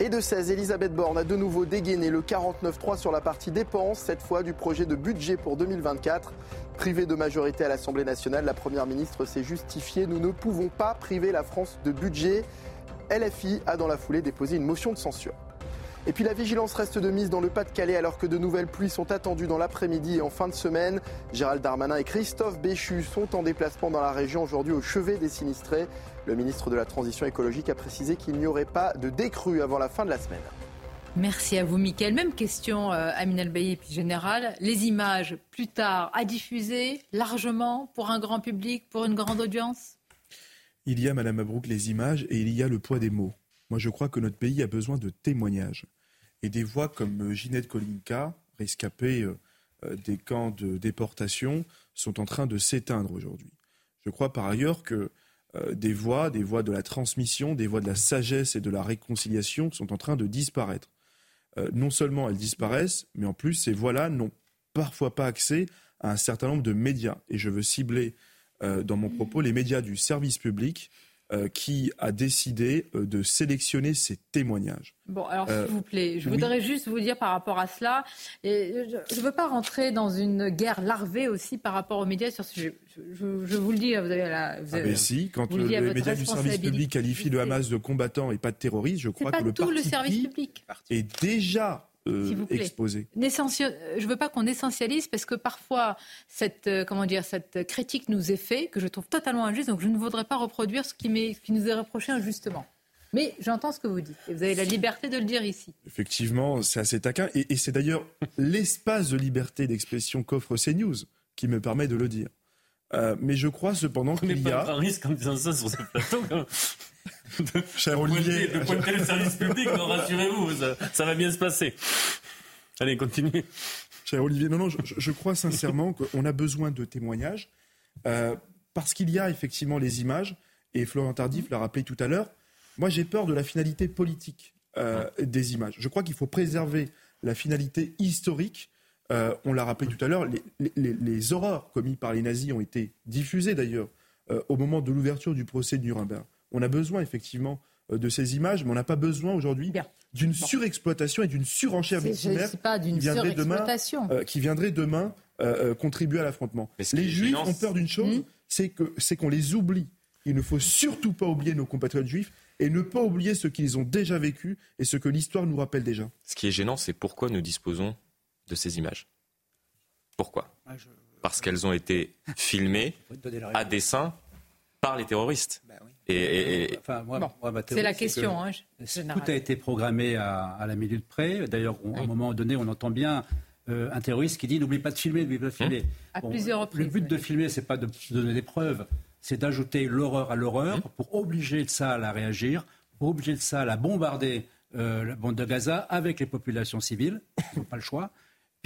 Et de 16, Elisabeth Borne a de nouveau dégainé le 49-3 sur la partie dépenses, cette fois du projet de budget pour 2024. Privée de majorité à l'Assemblée nationale, la Première ministre s'est justifiée. Nous ne pouvons pas priver la France de budget. LFI a dans la foulée déposé une motion de censure. Et puis la vigilance reste de mise dans le Pas-de-Calais alors que de nouvelles pluies sont attendues dans l'après-midi et en fin de semaine. Gérald Darmanin et Christophe Béchu sont en déplacement dans la région aujourd'hui au chevet des sinistrés. Le ministre de la Transition écologique a précisé qu'il n'y aurait pas de décrue avant la fin de la semaine. Merci à vous, Mickaël. Même question, euh, Amin et puis Général. Les images, plus tard, à diffuser largement pour un grand public, pour une grande audience? Il y a, Madame Mabrouk, les images et il y a le poids des mots. Moi, je crois que notre pays a besoin de témoignages. Et des voix comme euh, Ginette Kolinka, rescapée euh, euh, des camps de déportation, sont en train de s'éteindre aujourd'hui. Je crois par ailleurs que des voix, des voix de la transmission, des voix de la sagesse et de la réconciliation sont en train de disparaître. non seulement elles disparaissent, mais en plus, ces voix-là n'ont parfois pas accès à un certain nombre de médias. Et je veux cibler dans mon propos les médias du service public euh, qui a décidé euh, de sélectionner ces témoignages. Bon, alors s'il vous plaît, je voudrais juste vous dire par rapport à cela, et je ne veux pas rentrer dans une guerre larvée aussi par rapport aux médias sur ce sujet. Je, vous le dis, vous avez la. Vous ah ben si, quand le, les médias du service public qualifie le Hamas de combattant et pas de terroriste, je crois que le tout le service public est déjà euh, exposé. Euh, je ne veux pas qu'on essentialise parce que parfois cette, euh, comment dire, cette critique nous est faite, que je trouve totalement injuste, donc je ne voudrais pas reproduire ce qui, qui nous est reproché injustement. Mais j'entends ce que vous dites et vous avez la liberté de le dire ici. Effectivement, c'est assez taquin et, c'est d'ailleurs l'espace de liberté d'expression qu'offre CNews qui me permet de le dire. Mais je crois cependant qu'il y a. un risque en disant ça sur ce plateau. Cher Olivier. De pointer le service public, rassurez-vous, ça, va bien se passer. Allez, continuez. Cher Olivier, non, non, je, crois sincèrement qu'on a besoin de témoignages euh, parce qu'il y a effectivement les images, et Florent Tardif l'a rappelé tout à l'heure. Moi, j'ai peur de la finalité politique des images. Je crois qu'il faut préserver la finalité historique. On l'a rappelé tout à l'heure, les, les, horreurs commises par les nazis ont été diffusées d'ailleurs au moment de l'ouverture du procès de Nuremberg. On a besoin effectivement de ces images, mais on n'a pas besoin aujourd'hui d'une surexploitation et d'une surenchère victimaire qui, viendrait demain, euh, qui viendrait demain euh, euh, contribuer à l'affrontement. Les Juifs ont peur d'une chose, c'est que c'est qu'on les oublie. Il ne faut surtout pas oublier nos compatriotes juifs et ne pas oublier ce qu'ils ont déjà vécu et ce que l'histoire nous rappelle déjà. Ce qui est gênant, c'est pourquoi nous disposons de ces images. Pourquoi? Ah, Parce qu'elles ont été filmées à dessein par les terroristes. Et, c'est la question. Hein, tout a été programmé à, la minute près. D'ailleurs, à un moment donné, on entend bien euh, un terroriste qui dit n'oublie pas de filmer, n'oublie pas de filmer. À plusieurs reprises, le but de filmer, c'est pas de donner des preuves, c'est d'ajouter l'horreur à l'horreur pour obliger le Sahel à réagir, pour obliger le Sahel à bombarder euh, la bande de Gaza avec les populations civiles. Ils n'ont pas le choix,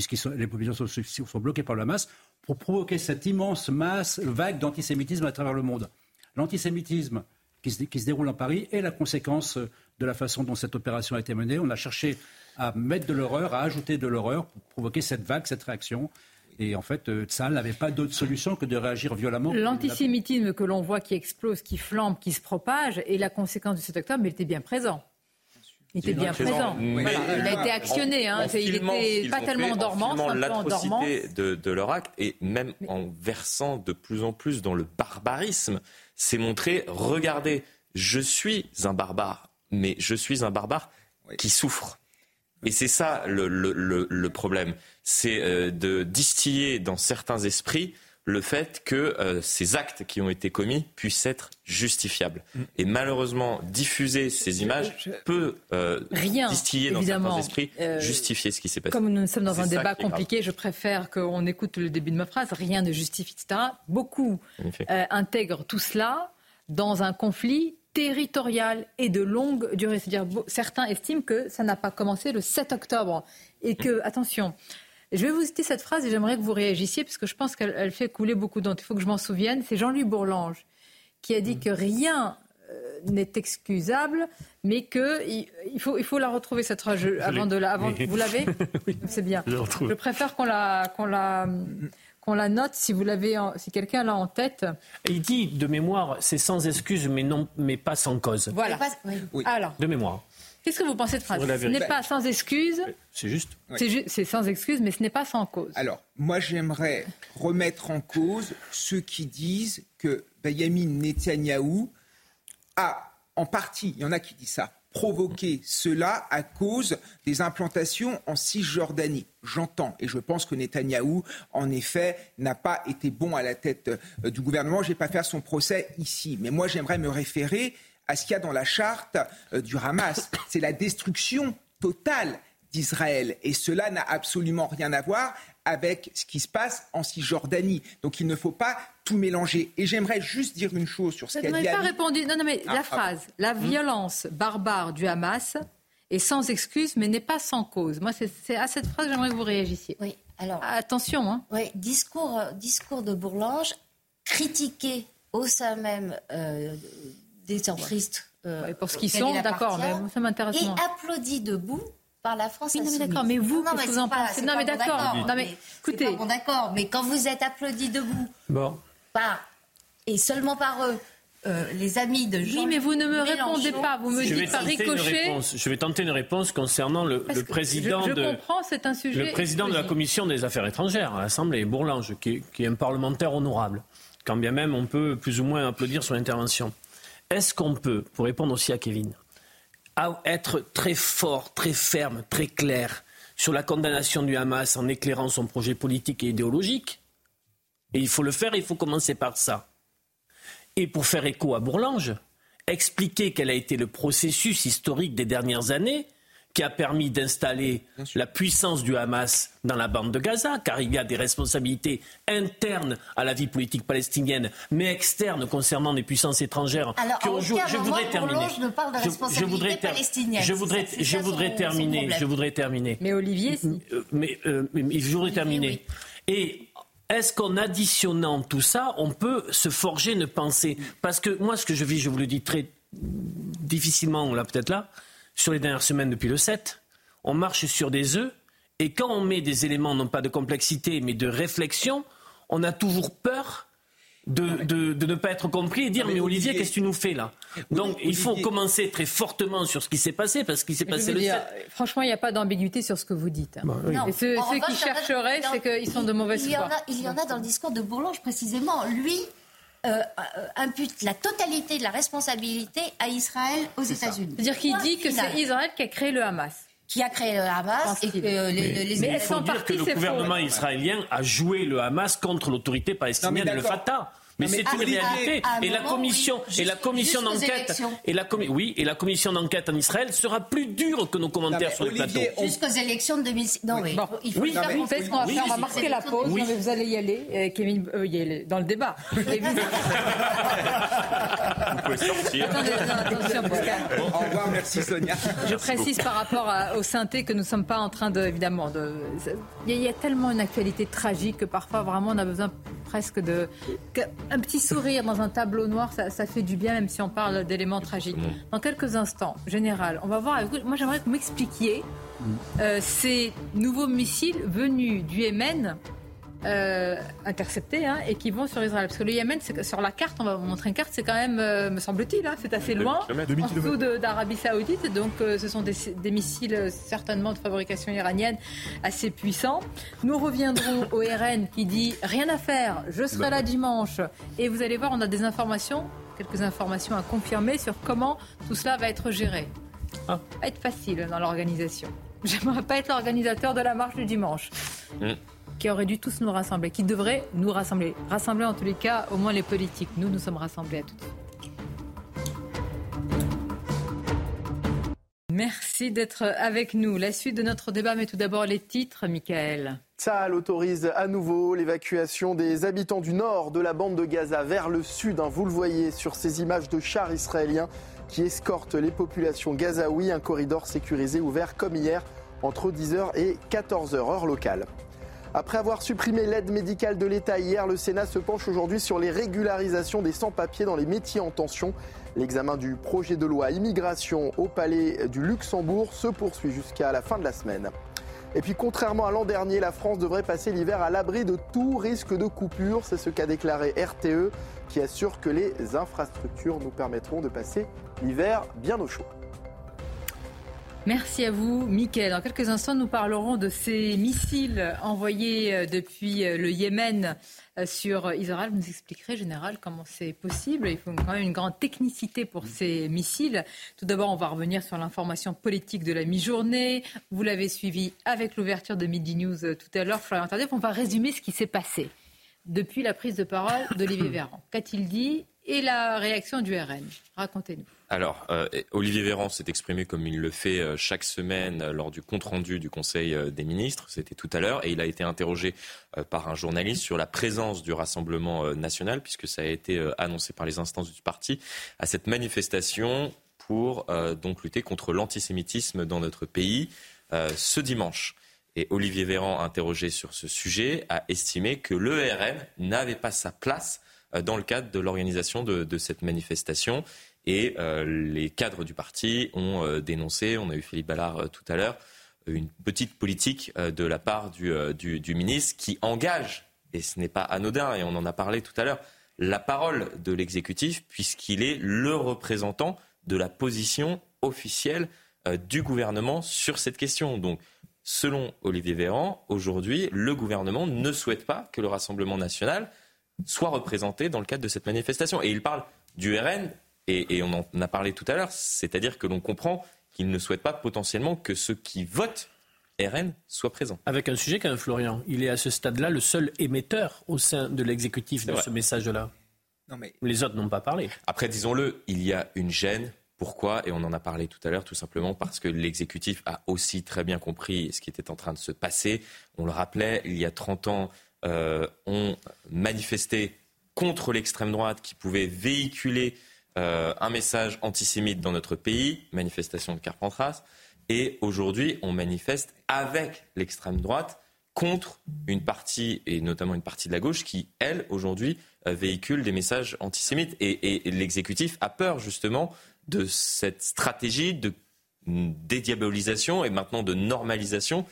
puisque les populations sont, bloquées par la masse, pour provoquer cette immense masse, vague d'antisémitisme à travers le monde l'antisémitisme qui se, déroule en Paris est la conséquence de la façon dont cette opération a été menée. On a cherché à mettre de l'horreur, à ajouter de l'horreur pour provoquer cette vague, cette réaction. Et en fait, ça euh, n'avait pas d'autre solution que de réagir violemment. L'antisémitisme que l'on voit qui explose, qui flambe, qui se propage est la conséquence de cet octobre, mais il était bien présent. Il était bien présent. il a été actionné. Hein. il n'était pas tellement dormant, l'atrocité de, de leur acte et même en versant de plus en plus dans le barbarisme c'est montrer, regardez, je suis un barbare, mais je suis un barbare qui souffre. Et c'est ça le, problème, c'est euh, de distiller dans certains esprits le fait que euh, ces actes qui ont été commis puissent être justifiables. Mm. Et malheureusement, diffuser ces images peut euh, distiller dans certains esprits, justifier ce qui s'est passé. Comme nous sommes dans un débat compliqué, je préfère qu'on écoute le début de ma phrase. Rien ne justifie, etc. Beaucoup intègrent tout cela dans un conflit territorial et de longue durée. C'est-à-dire, certains estiment que ça n'a pas commencé le 7 octobre et que, attention, je vais vous citer cette phrase et j'aimerais que vous réagissiez parce que je pense qu'elle fait couler beaucoup d'encre. Il faut que je m'en souvienne. C'est Jean-Louis Bourlange qui a dit que rien euh, n'est excusable, mais que il faut, il faut la retrouver cette phrase avant de la. Avant, Vous l'avez oui, C'est bien. Je, je préfère qu'on la, qu'on la qu'on la note si vous l'avez, si quelqu'un l'a en tête. Il dit de mémoire, c'est sans excuse, mais non, mais pas sans cause. Voilà. Alors. De mémoire. Qu'est-ce que vous pensez de phrase Ce n'est pas sans excuse. C'est juste. C'est sans excuse, mais ce n'est pas sans cause. Alors, moi, j'aimerais remettre en cause ceux qui disent que Benjamin Netanyahou a, en partie, il y en a qui disent ça, provoquer cela à cause des implantations en Cisjordanie. J'entends et je pense que Netanyahou, en effet, n'a pas été bon à la tête euh, du gouvernement. Je ne vais pas faire son procès ici, mais moi j'aimerais me référer à ce qu'il y a dans la charte euh, du Hamas. C'est la destruction totale d'Israël. Et cela n'a absolument rien à voir avec ce qui se passe en Cisjordanie. Donc il ne faut pas tout mélanger. Et j'aimerais juste dire une chose sur ce qu'a dit. Vous n'avez pas répondu. Non, non, mais la ah, ah. phrase, la hmm. violence barbare du Hamas est sans excuse, mais n'est pas sans cause. Moi, c'est à cette phrase que j'aimerais que vous réagissiez. Oui. Alors. Attention. Hein. Oui. Discours, discours de Bourlange, critiqué au sein même euh, des centristes. Euh, pour ce qu'ils sont, d'accord, mais ça m'intéresse. Et applaudi debout par la France. Oui, non, mais d'accord, mais vous, non, mais vous en pensez Non, mais d'accord. Non, mais écoutez. bon, d'accord, mais quand vous êtes applaudi debout, bon. par, et seulement par eux, euh, les amis de Jean Oui, mais vous ne me répondez pas. Vous me dites par ricochet. Je vais tenter une réponse concernant le, le président je, je de. Comprends, c'est un sujet. Le président de la commission des affaires étrangères à l'Assemblée, Bourlange, qui qui est un parlementaire honorable. Quand bien même on peut plus ou moins applaudir son intervention. Est-ce qu'on peut, pour répondre aussi à Kevin, être très fort, très ferme, très clair sur la condamnation du Hamas en éclairant son projet politique et idéologique? Et il faut le faire, il faut commencer par ça. Et pour faire écho à Bourlange, expliquer quel a été le processus historique des dernières années qui a permis d'installer la puissance du Hamas dans la bande de Gaza, car il y a des responsabilités internes à la vie politique palestinienne, mais externes concernant les puissances étrangères. Alors, je voudrais terminer. Je, je, voudrais, je voudrais, je voudrais terminer. Je voudrais terminer. Mais Olivier, euh, mais, euh, mais, je voudrais terminer. Et est-ce qu'en additionnant tout ça, on peut se forger une pensée? Parce que moi, ce que je vis, je vous le dis très difficilement, là peut-être là, sur les dernières semaines depuis le 7. On marche sur des œufs. Et quand on met des éléments, non pas de complexité, mais de réflexion, on a toujours peur de, de, ne pas être compris et dire mais, Olivier, qu'est-ce que tu nous fais là? Donc il faut commencer très fortement sur ce qui s'est passé parce qu'il s'est passé le 7. Franchement, il n'y a pas d'ambiguïté sur ce que vous dites. Bah et ceux, qui chercheraient, c'est qu'ils sont de mauvaise foi. Il y en a dans le discours de Bourlange précisément. Lui, euh, euh, impute la totalité de la responsabilité à Israël aux États-Unis. C'est-à-dire qu'il dit que c'est Israël qui a créé le Hamas. Qui a créé le Hamas et que les, les, mais il faut dire que le gouvernement israélien a joué le Hamas contre l'autorité palestinienne, le Fatah. Mais c'est une réalité. et, la commission, et la commission d'enquête, et la oui, et la commission d'enquête en Israël sera plus dure que nos commentaires sur le plateau. Jusqu'aux élections de 2006. Non, mais il faut faire ce qu'on va faire. On va marquer la pause. vous allez y aller, euh, Kevin, euh, y aller dans le débat. vous pouvez sortir. Au revoir, merci Sonia. Je précise par rapport au synthé que nous ne sommes pas en train de, évidemment, de. Il y a tellement une actualité tragique que parfois vraiment on a besoin presque de un petit sourire dans un tableau noir, ça, fait du bien, même si on parle d'éléments tragiques. Dans quelques instants, général, on va voir avec vous. Moi, j'aimerais que vous m'expliquiez euh, ces nouveaux missiles venus du Yémen euh, interceptés hein, et qui vont sur Israël. Parce que le Yémen, sur la carte, on va vous montrer une carte, c'est quand même, euh, me semble-t-il, hein, c'est assez loin, en dessous d'Arabie Saoudite. Donc euh, ce sont des, missiles certainement de fabrication iranienne assez puissants. Nous reviendrons au RN qui dit rien à faire, je serai bah là dimanche. Et vous allez voir, on a des informations, quelques informations à confirmer sur comment tout cela va être géré. Ah. Va être facile dans l'organisation. J'aimerais pas être l'organisateur de la marche du dimanche. Mm qui aurait dû tous nous rassembler, qui devrait nous rassembler. Rassembler en tous les cas, au moins les politiques. Nous, nous sommes rassemblés à tout. Merci d'être avec nous. La suite de notre débat, mais tout d'abord les titres, Michael. Tsahal autorise à nouveau l'évacuation des habitants du nord de la bande de Gaza vers le sud. Hein. Vous le voyez sur ces images de chars israéliens qui escortent les populations gazaouis. Un corridor sécurisé ouvert comme hier entre 10h et 14h, heure locale. Après avoir supprimé l'aide médicale de l'État hier, le Sénat se penche aujourd'hui sur les régularisations des sans-papiers dans les métiers en tension. L'examen du projet de loi immigration au Palais du Luxembourg se poursuit jusqu'à la fin de la semaine. Et puis contrairement à l'an dernier, la France devrait passer l'hiver à l'abri de tout risque de coupure. C'est ce qu'a déclaré RTE qui assure que les infrastructures nous permettront de passer l'hiver bien au chaud. Merci à vous, Mickaël. Dans quelques instants, nous parlerons de ces missiles envoyés euh, depuis euh, le Yémen euh, sur Israël. Vous nous expliquerez, Général, comment c'est possible. Il faut quand même une grande technicité pour ces missiles. Tout d'abord, on va revenir sur l'information politique de la mi-journée. Vous l'avez suivi avec l'ouverture de Midi News tout à l'heure, Florian Tardif. On va résumer ce qui s'est passé depuis la prise de parole d'Olivier Véran. Qu'a-t-il dit et la réaction du RN Racontez-nous. Alors, euh, Olivier Véran s'est exprimé comme il le fait euh, chaque semaine euh, lors du compte-rendu du Conseil des ministres, c'était tout à l'heure, et il a été interrogé par un journaliste sur la présence du Rassemblement national, puisque ça a été annoncé par les instances du parti, à cette manifestation pour donc lutter contre l'antisémitisme dans notre pays ce dimanche. Et Olivier Véran, interrogé sur ce sujet, a estimé que le RN n'avait pas sa place dans le cadre de l'organisation de, cette manifestation et euh, les cadres du parti ont euh, dénoncé, on a eu Philippe Ballard euh, tout à l'heure, une petite politique de la part du, du, ministre qui engage, et ce n'est pas anodin, et on en a parlé tout à l'heure, la parole de l'exécutif, puisqu'il est le représentant de la position officielle du gouvernement sur cette question. Donc, selon Olivier Véran, aujourd'hui, le gouvernement ne souhaite pas que le Rassemblement national soit représenté dans le cadre de cette manifestation. Et il parle du RN et, on en a parlé tout à l'heure, c'est-à-dire que l'on comprend qu'il ne souhaite pas potentiellement que ceux qui votent RN soient présents. Avec un sujet quand même, Florian, il est à ce stade-là le seul émetteur au sein de l'exécutif de ce message-là. Mais... Les autres n'ont pas parlé. Après, disons-le, il y a une gêne. Pourquoi? Et on en a parlé tout à l'heure, tout simplement parce que l'exécutif a aussi très bien compris ce qui était en train de se passer. On le rappelait, il y a 30 ans, euh, on manifestait contre l'extrême droite qui pouvait véhiculer euh, un message antisémite dans notre pays, manifestation de Carpentras, et aujourd'hui on manifeste avec l'extrême droite contre une partie, et notamment une partie de la gauche, qui, elle, aujourd'hui, euh, véhicule des messages antisémites. Et, l'exécutif a peur, justement, de cette stratégie de dédiabolisation et maintenant de normalisation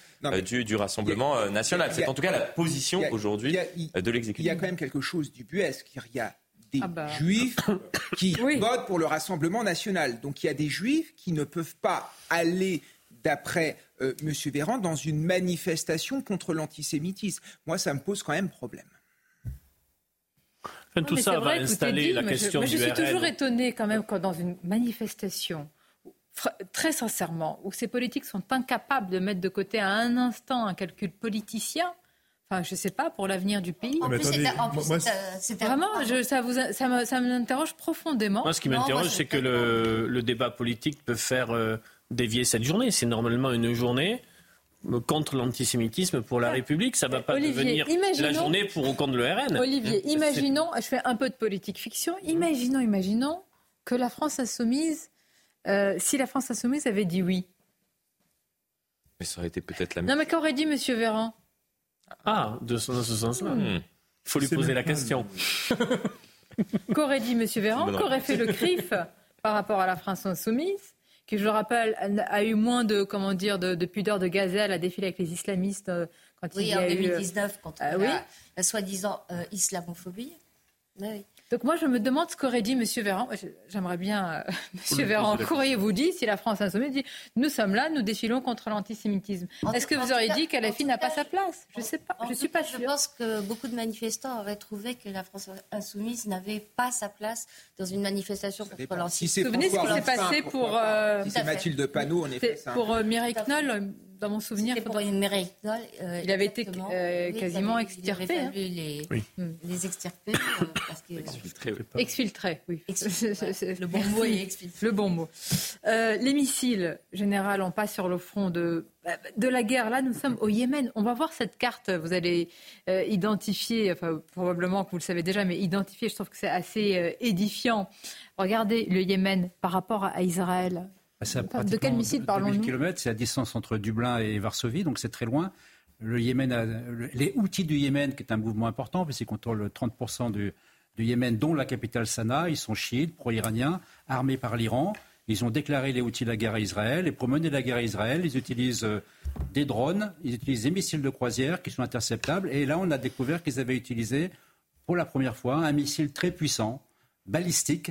du, du, Rassemblement national. C'est en tout cas la position aujourd'hui de l'exécutif. Il y a quand même quelque chose du buesque. Il y a des ah bah. juifs qui votent pour le Rassemblement national. Donc il y a des juifs qui ne peuvent pas aller, d'après euh, M. Véran, dans une manifestation contre l'antisémitisme. Moi, ça me pose quand même problème. tout ça va installer la question je, du Je suis toujours étonné quand même quand dans une manifestation, très sincèrement, où ces politiques sont incapables de mettre de côté à un instant un calcul politicien, Enfin, je ne sais pas, pour l'avenir du pays. En plus, c'était vraiment, ça, vous, ça, ça m'interroge profondément. Moi, ce qui m'interroge, c'est que le, le, débat politique peut faire euh, dévier cette journée. C'est normalement une journée euh, contre l'antisémitisme pour la République. Ça ne va pas devenir la journée pour ou contre le RN. Olivier, imaginons, je fais un peu de politique fiction, imaginons, imaginons que la France insoumise, euh, si la France insoumise avait dit oui. Mais ça aurait été peut-être la même. Non, mais qu'aurait dit M. Véran? Ah, de ce, dans ce sens-là. Il faut lui poser la question. Qu'aurait dit M. Véran? Qu'aurait fait le CRIF par rapport à la France insoumise qui, je le rappelle, a eu moins de, comment dire, de, pudeur de gazelle à défiler avec les islamistes euh, quand il y a en 2019, eu... contre ah la, la soi-disant euh, islamophobie. Oui. Donc moi, je me demande ce qu'aurait dit M. Véran. J'aimerais bien, euh, M. Véran, qu'auriez-vous dit si la France insoumise dit nous sommes là, nous défilons contre l'antisémitisme Est-ce que vous auriez dit qu'à la fin n'a pas sa place? Je ne sais pas. Je suis pas sûre. Je pense que beaucoup de manifestants auraient trouvé que la France insoumise n'avait pas sa place dans une manifestation contre l'antisémitisme. vous souvenez ce qui s'est passé pour, euh, c'est Mathilde Panot, en effet. Pour euh, Mireille Knoll dans mon souvenir. pour une mairie. Euh, il avait été euh, quasiment extirpé. Hein. Les, oui. les extirper. Euh, parce que, exfiltré, oui. Exfiltré, oui. le bon mot est exfiltré. Le bon mot. les missiles, général, on passe sur le front de, de la guerre. Là, nous sommes au Yémen. On va voir cette carte. Vous allez identifier, enfin, probablement que vous le savez déjà, mais identifier, je trouve que c'est assez édifiant. Regardez le Yémen par rapport à Israël. Bah, de quel missile parlons-nous km, c'est la distance entre Dublin et Varsovie, donc c'est très loin. Le Yémen a, les outils du Yémen, qui est un mouvement important, puisqu'ils contrôlent 30% du, du, Yémen, dont la capitale Sanaa. Ils sont chiites, pro-iraniens, armés par l'Iran. Ils ont déclaré les outils de la guerre à Israël. Et pour mener la guerre à Israël, ils utilisent euh, des drones, ils utilisent des missiles de croisière qui sont interceptables. Et là, on a découvert qu'ils avaient utilisé pour la première fois un missile très puissant, balistique,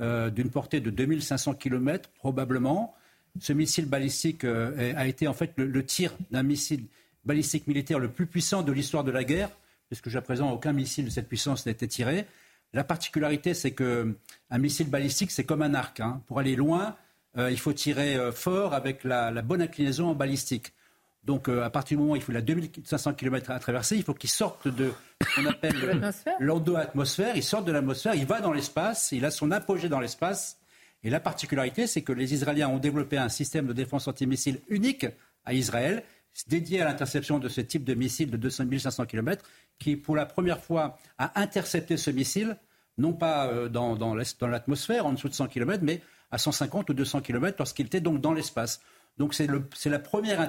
euh, d'une portée de 2500 km probablement. Ce missile balistique euh, a été en fait le, tir d'un missile balistique militaire le plus puissant de l'histoire de la guerre, puisque jusqu'à présent aucun missile de cette puissance n'a été tiré. La particularité, c'est qu'un missile balistique, c'est comme un arc. Hein. Pour aller loin, euh, il faut tirer fort avec la, la, bonne inclinaison en balistique. Donc, à partir du moment où il faut la 2500 km à traverser, il faut qu'il sorte de ce qu'on appelle l'endo-atmosphère. Il sort de l'atmosphère, il va dans l'espace, il a son apogée dans l'espace. Et la particularité, c'est que les Israéliens ont développé un système de défense antimissile unique à Israël, dédié à l'interception de ce type de missile de 200 500 km, qui, pour la première fois, a intercepté ce missile, non pas euh, dans, dans l'atmosphère, en dessous de 100 km, mais à 150 ou 200 km, lorsqu'il était donc dans l'espace. Donc c'est la première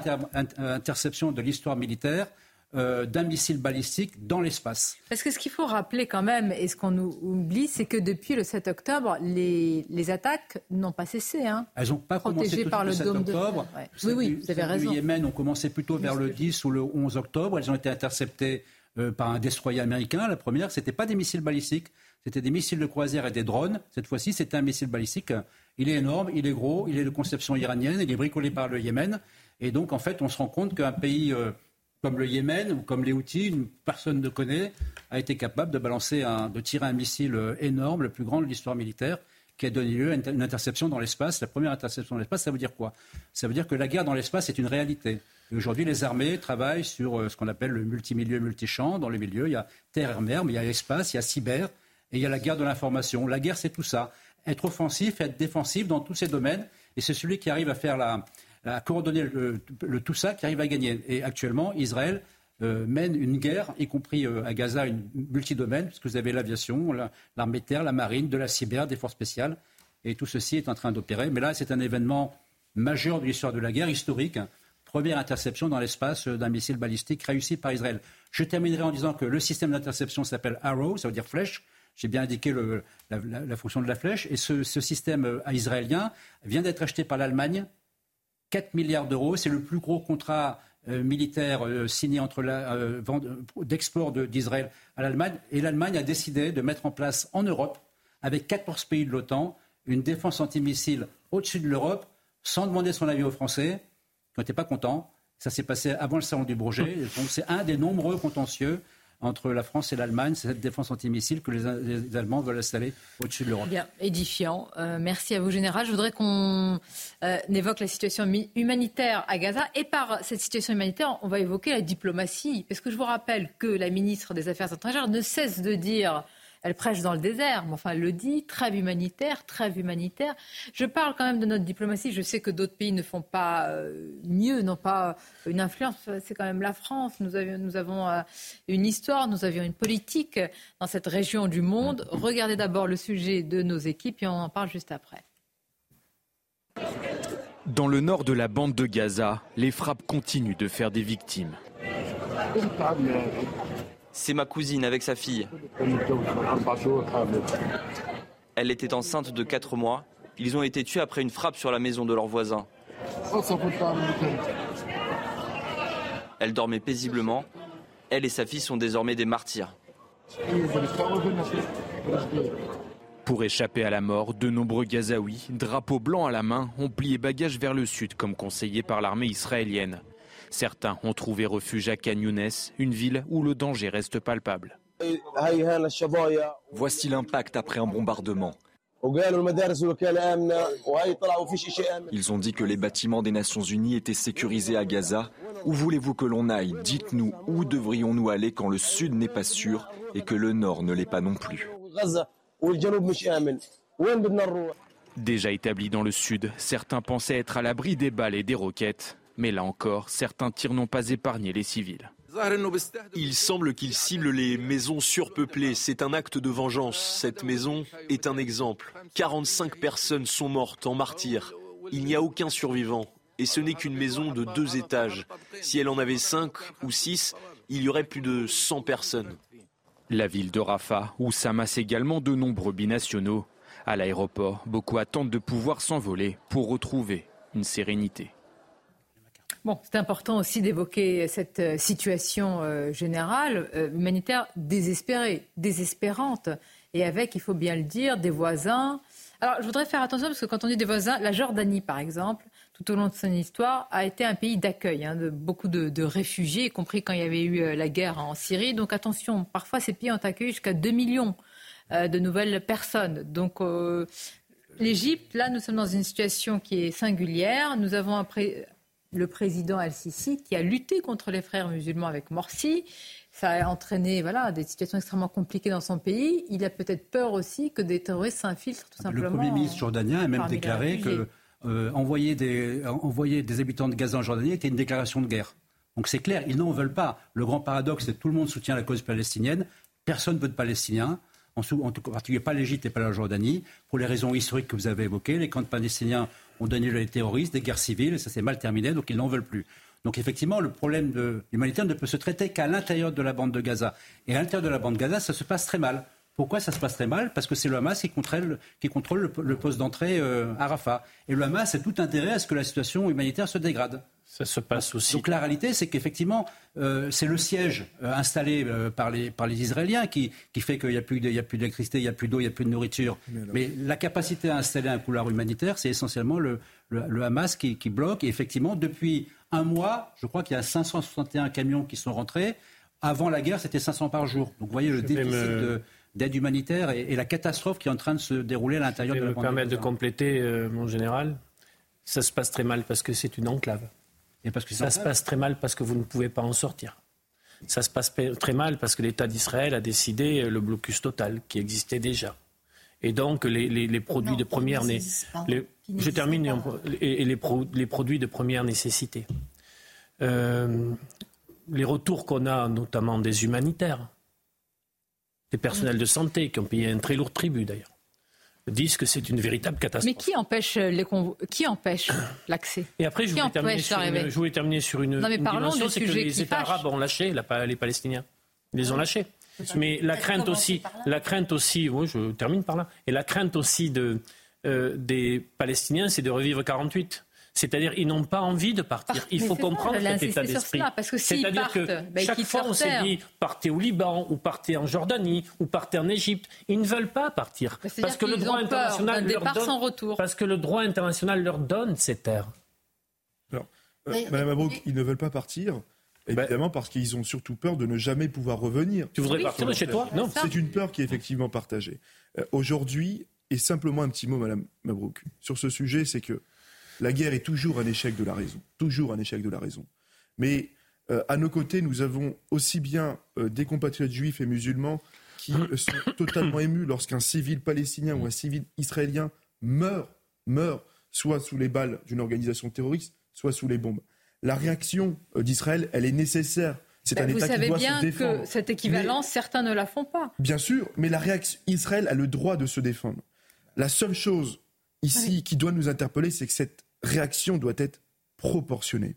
interception de l'histoire militaire euh, d'un missile balistique dans l'espace. Parce que ce qu'il faut rappeler quand même, et ce qu'on oublie, c'est que depuis le 7 octobre, les, les attaques n'ont pas cessé. Hein, Elles n'ont pas commencé par le, 7 octobre. Oui, oui, vous avez raison. Le Yémen ont commencé plutôt vers le 10 ou le 11 octobre. Elles ont été interceptées euh, par un destroyer américain. La première, ce n'était pas des missiles balistiques, c'était des missiles de croisière et des drones. Cette fois-ci, c'était un missile balistique. Il est énorme, il est gros, il est de conception iranienne, il est bricolé par le Yémen. Et donc, en fait, on se rend compte qu'un pays... Euh, comme le Yémen ou comme les Houthis, personne ne connaît, a été capable de balancer, tirer un missile euh, énorme, le plus grand de l'histoire militaire, qui a donné lieu à une interception dans l'espace. La première interception dans l'espace, ça veut dire quoi? Ça veut dire que la guerre dans l'espace est une réalité. Aujourd'hui, les armées travaillent sur euh, ce qu'on appelle le multimilieu, multichamp. Dans les milieux, il y a terre mer, mais il y a l'espace, il y a cyber, et il y a la guerre de l'information. La guerre, c'est tout ça. Être offensif, être défensif dans tous ces domaines. Et c'est celui qui arrive à faire la, coordonner le, tout ça qui arrive à gagner. Et actuellement, Israël euh, mène une guerre, y compris euh, à Gaza, une multidomaine, puisque vous avez l'aviation, l'armée terre, la marine, de la cyber, des forces spéciales, et tout ceci est en train d'opérer. Mais là, c'est un événement majeur de l'histoire de la guerre, historique. Première interception dans l'espace euh, d'un missile balistique réussi par Israël. Je terminerai en disant que le système d'interception s'appelle Arrow, ça veut dire flèche. J'ai bien indiqué la, fonction de la flèche. Et ce, ce système israélien vient d'être acheté par l'Allemagne 4 milliards d'euros. C'est le plus gros contrat euh, militaire euh, signé entre euh, d'export d'Israël à l'Allemagne. Et l'Allemagne a décidé de mettre en place en Europe, avec 14 pays de l'OTAN, une défense antimissile au-dessus de l'Europe, sans demander son avis aux Français, qui n'étaient pas contents. Ça s'est passé avant le salon du Bourget. Donc c'est un des nombreux contentieux entre la France et l'Allemagne, c'est cette défense antimissile que les, Allemands veulent installer au-dessus de l'Europe. Bien, édifiant. Euh, merci à vous, Général. Je voudrais qu'on euh, évoque la situation humanitaire à Gaza. Et par cette situation humanitaire, on va évoquer la diplomatie. Parce que je vous rappelle que la ministre des Affaires étrangères ne cesse de dire elle prêche dans le désert, mais enfin, elle le dit, trêve humanitaire, trêve humanitaire. Je parle quand même de notre diplomatie. Je sais que d'autres pays ne font pas euh, mieux, n'ont pas une influence. C'est quand même la France. Nous, nous avons euh, une histoire, nous avions une politique dans cette région du monde. Regardez d'abord le sujet de nos équipes et on en parle juste après. Dans le nord de la bande de Gaza, les frappes continuent de faire des victimes. C'est ma cousine avec sa fille. Elle était enceinte de 4 mois. Ils ont été tués après une frappe sur la maison de leur voisin. Elle dormait paisiblement. Elle et sa fille sont désormais des martyrs. Pour échapper à la mort, de nombreux Gazaouis, drapeaux blancs à la main, ont plié bagages vers le sud comme conseillé par l'armée israélienne. Certains ont trouvé refuge à Canyounès, une ville où le danger reste palpable. Voici l'impact après un bombardement. Ils ont dit que les bâtiments des Nations Unies étaient sécurisés à Gaza. Où voulez-vous que l'on aille? Dites-nous où devrions-nous aller quand le sud n'est pas sûr et que le nord ne l'est pas non plus. Déjà établis dans le sud, certains pensaient être à l'abri des balles et des roquettes. Mais là encore, certains tirs n'ont pas épargné les civils. Il semble qu'il cible les maisons surpeuplées. C'est un acte de vengeance. Cette maison est un exemple. 45 personnes sont mortes en martyrs. Il n'y a aucun survivant. Et ce n'est qu'une maison de deux étages. Si elle en avait cinq ou six, il y aurait plus de 100 personnes. La ville de Rafah, où s'amassent également de nombreux binationaux. À l'aéroport, beaucoup attendent de pouvoir s'envoler pour retrouver une sérénité. Bon, c'est important aussi d'évoquer cette euh, situation euh, générale, euh, humanitaire désespérée, désespérante, et avec, il faut bien le dire, des voisins. Alors, je voudrais faire attention parce que quand on dit des voisins, la Jordanie, par exemple, tout au long de son histoire, a été un pays d'accueil hein, de beaucoup de, réfugiés, y compris quand il y avait eu la guerre en Syrie. Donc, attention, parfois ces pays ont accueilli jusqu'à 2 millions de nouvelles personnes. Donc, l'Égypte, là, nous sommes dans une situation qui est singulière. Nous avons un, le président Al-Sisi qui a lutté contre les frères musulmans avec Morsi. Ça a entraîné voilà, des situations extrêmement compliquées dans son pays. Il a peut-être peur aussi que des terroristes s'infiltrent tout simplement. Le Premier ministre jordanien a même déclaré que euh, envoyer, des, envoyer des habitants de Gaza en Jordanie était une déclaration de guerre. Donc c'est clair, ils n'en veulent pas. Le grand paradoxe, c'est que tout le monde soutient la cause palestinienne. Personne ne veut de Palestiniens en, tout particulier pas l'Égypte et pas la Jordanie, pour les raisons historiques que vous avez évoquées. Les camps de Palestiniens ont donné les terroristes, des guerres civiles, et ça s'est mal terminé, donc ils n'en veulent plus. Donc effectivement, le problème de l'humanitaire ne peut se traiter qu'à l'intérieur de la bande de Gaza. Et à l'intérieur de la bande de Gaza, ça se passe très mal. Pourquoi ça se passe très mal? Parce que c'est le Hamas qui contrôle, qui contrôle le, poste d'entrée euh, à Rafah. Et le Hamas a tout intérêt à ce que la situation humanitaire se dégrade. Ça se passe aussi. Donc la réalité, c'est qu'effectivement, euh, c'est le siège euh, installé par, les, par les Israéliens qui, qui fait qu'il n'y a plus d'électricité, il n'y a plus d'eau, il n'y a plus de nourriture. Mais, la capacité à installer un couloir humanitaire, c'est essentiellement le, le, Hamas qui, qui, bloque. Et effectivement, depuis un mois, je crois qu'il y a 561 camions qui sont rentrés. Avant la guerre, c'était 500 par jour. Donc vous voyez le déficit de d'aide humanitaire et, la catastrophe qui est en train de se dérouler à l'intérieur de la me permettre de compléter, euh, mon général. Ça se passe très mal parce que c'est une enclave. Et parce que ça se passe très mal parce que vous ne pouvez pas en sortir. Ça se passe très mal parce que l'État d'Israël a décidé euh, le blocus total qui existait déjà. Et donc les, produits de première nécessité. Je termine et, les, produits de première nécessité. Euh, les retours qu'on a, notamment des humanitaires, des personnels de santé qui ont payé un très lourd tribut d'ailleurs disent que c'est une véritable catastrophe. Mais qui empêche les qui empêche l'accès? Et après, je voulais, terminer sur, une, je voulais terminer sur une, non, mais dimension, c'est que les États arabes ont lâché les Palestiniens. Ils les ont lâchés. Mais la crainte aussi, la crainte aussi, oui, je termine par là. Et la crainte aussi de, euh, des Palestiniens, c'est de revivre 48. C'est-à-dire, ils n'ont pas envie de partir. Il faut comprendre cet état d'esprit. C'est-à-dire que ben, chaque fois, on s'est dit partez au Liban, ou partez en Jordanie, ou partez en Égypte. Ils ne veulent pas partir. parce que le droit international leur donne. Retour. Parce que le droit international leur donne ces terres. Alors, euh, Madame Abrouk, ils ne veulent pas partir. Ben, évidemment, parce qu'ils ont surtout peur de ne jamais pouvoir revenir. Tu voudrais partir de chez toi Non. C'est une peur qui est effectivement partagée. Euh, aujourd'hui, et simplement un petit mot, Madame Mabrouk, sur ce sujet, c'est que la guerre est toujours un échec de la raison. Toujours un échec de la raison. Mais euh, à nos côtés, nous avons aussi bien euh, des compatriotes juifs et musulmans qui sont totalement émus lorsqu'un civil palestinien ou un civil israélien meurt, meurt, soit sous les balles d'une organisation terroriste, soit sous les bombes. La réaction euh, d'Israël, elle est nécessaire. C'est ben, un État qui doit bien se défendre. que cette équivalence, certains ne la font pas. Bien sûr, mais la réaction, Israël a le droit de se défendre. La seule chose ici qui doit nous interpeller, c'est que cette réaction doit être proportionnée.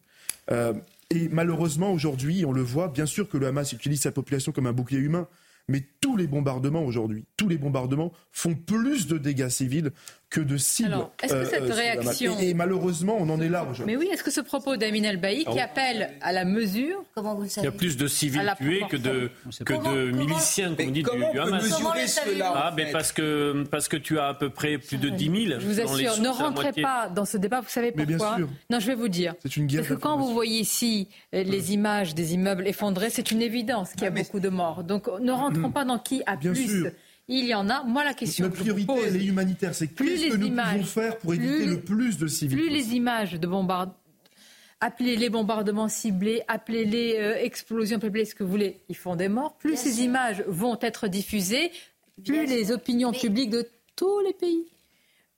Euh, et malheureusement, aujourd'hui, on le voit, bien sûr que le Hamas utilise sa population comme un bouclier humain, mais tous les bombardements aujourd'hui, tous les bombardements font plus de dégâts civils que de cibles. Alors, est-ce que cette euh, réaction... Et, malheureusement, on en est là aujourd'hui. Mais oui, est-ce que ce propos d'Amin El-Baï, qui appelle à la mesure... Comment vous le savez Il y a plus de civils tués que de, que de miliciens, comme dit, du, du Hamas. mesurer cela ah, mais parce que, parce que tu as à peu près plus de 10 000. Je vous assure, ne rentrez pas dans ce débat, vous savez pourquoi mais bien sûr. Non, je vais vous dire. C'est une guerre Parce que quand vous voyez ici euh, les images des immeubles effondrés, c'est une évidence qu'il y a ah, beaucoup de morts. Donc ne rentrons pas dans qui a plus. Il y en a. Moi, la question. Notre priorité, elle est humanitaire. C'est qu'est-ce que nous pouvons faire pour éviter le plus de civils Plus les images de bombardements. Appelez les bombardements ciblés, appelez les euh, explosions, appelez ce que vous voulez. Ils font des morts. Plus ces images vont être diffusées, plus les opinions publiques de tous les pays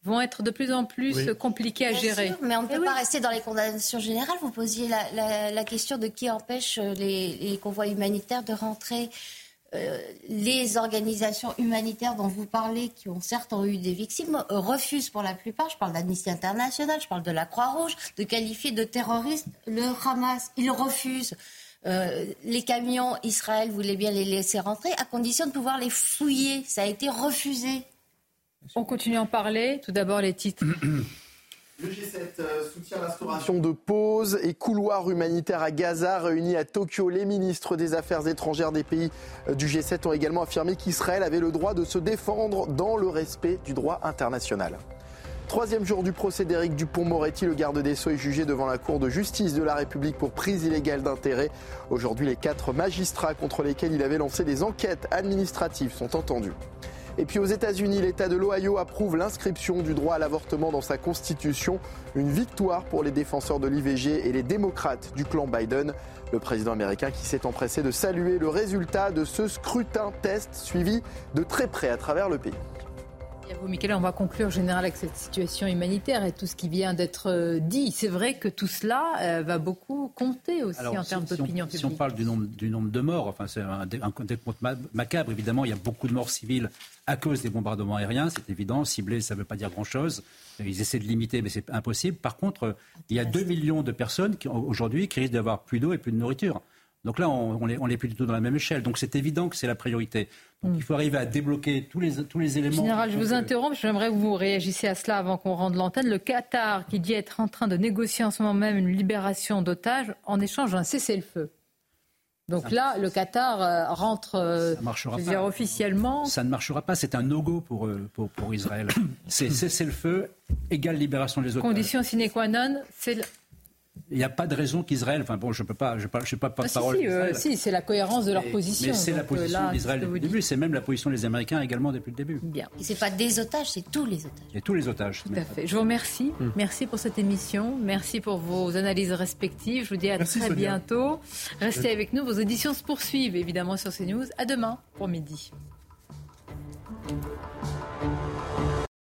vont être de plus en plus compliquées à gérer. mais on ne peut pas rester dans les condamnations générales. Vous posiez la, question de qui empêche les convois humanitaires de rentrer euh, les organisations humanitaires dont vous parlez, qui ont certes eu des victimes, refusent pour la plupart, je parle d'Amnesty International, je parle de la Croix-Rouge, de qualifier de terroriste le Hamas. Ils refusent. Euh, les camions, Israël voulait bien les laisser rentrer, à condition de pouvoir les fouiller. Ça a été refusé. On continue à en parler. Tout d'abord, les titres. Le G7 euh, soutient l'instauration de pauses et couloirs humanitaires à Gaza. Réunis à Tokyo, les ministres des Affaires étrangères des pays euh, du G7 ont également affirmé qu'Israël avait le droit de se défendre dans le respect du droit international. Troisième jour du procès d'Éric Dupont-Moretti, le garde des Sceaux est jugé devant la Cour de justice de la République pour prise illégale d'intérêt. Aujourd'hui, les quatre magistrats contre lesquels il avait lancé des enquêtes administratives sont entendus. Et puis aux États-Unis, l'État de l'Ohio approuve l'inscription du droit à l'avortement dans sa constitution. Une victoire pour les défenseurs de l'IVG et les démocrates du clan Biden. Le président américain qui s'est empressé de saluer le résultat de ce scrutin test suivi de très près à travers le pays. Et vous, Michael, on va conclure général avec cette situation humanitaire et tout ce qui vient d'être euh, dit. C'est vrai que tout cela euh, va beaucoup compter aussi en termes d'opinion publique. Si on parle du nombre, du nombre de morts, enfin, c'est un, un, compte macabre. Évidemment, il y a beaucoup de morts civiles à cause des bombardements aériens, c'est évident. Ciblé, ça ne veut pas dire grand-chose. Ils essaient de limiter, mais c'est impossible. Par contre, il y a 2 millions de personnes aujourd'hui qui risquent d'avoir plus d'eau et plus de nourriture. Donc là, on n'est on est plus du tout dans la même échelle. Donc c'est évident que c'est la priorité. Donc mm. il faut arriver à débloquer tous les, tous les éléments. Général, je vous interromps. J'aimerais que vous réagissiez à cela avant qu'on rende l'antenne. Le Qatar, qui dit être en train de négocier en ce moment même une libération d'otages en échange d'un cessez-le-feu. Donc là, le Qatar euh, rentre euh, dire, officiellement. Ça ne marchera pas. C'est un no-go pour, euh, pour, pour, Israël. c'est cessez-le-feu, égale libération des otages. Condition sine qua non, c'est il n'y a pas de raison qu'Israël. Enfin bon, je ne peux pas, je ne suis pas. Ah, si, si, c'est la cohérence de leur position. Mais c'est la position d'Israël depuis le début. C'est même la position des Américains également depuis le début. Bien. Ce n'est pas des otages, c'est tous les otages. Et tous les otages. Tout à fait. Je vous remercie. Hmm. Merci pour cette émission. Merci pour vos analyses respectives. Je vous dis à très bientôt. Restez avec nous. Vos auditions se poursuivent évidemment sur CNews. À demain pour midi.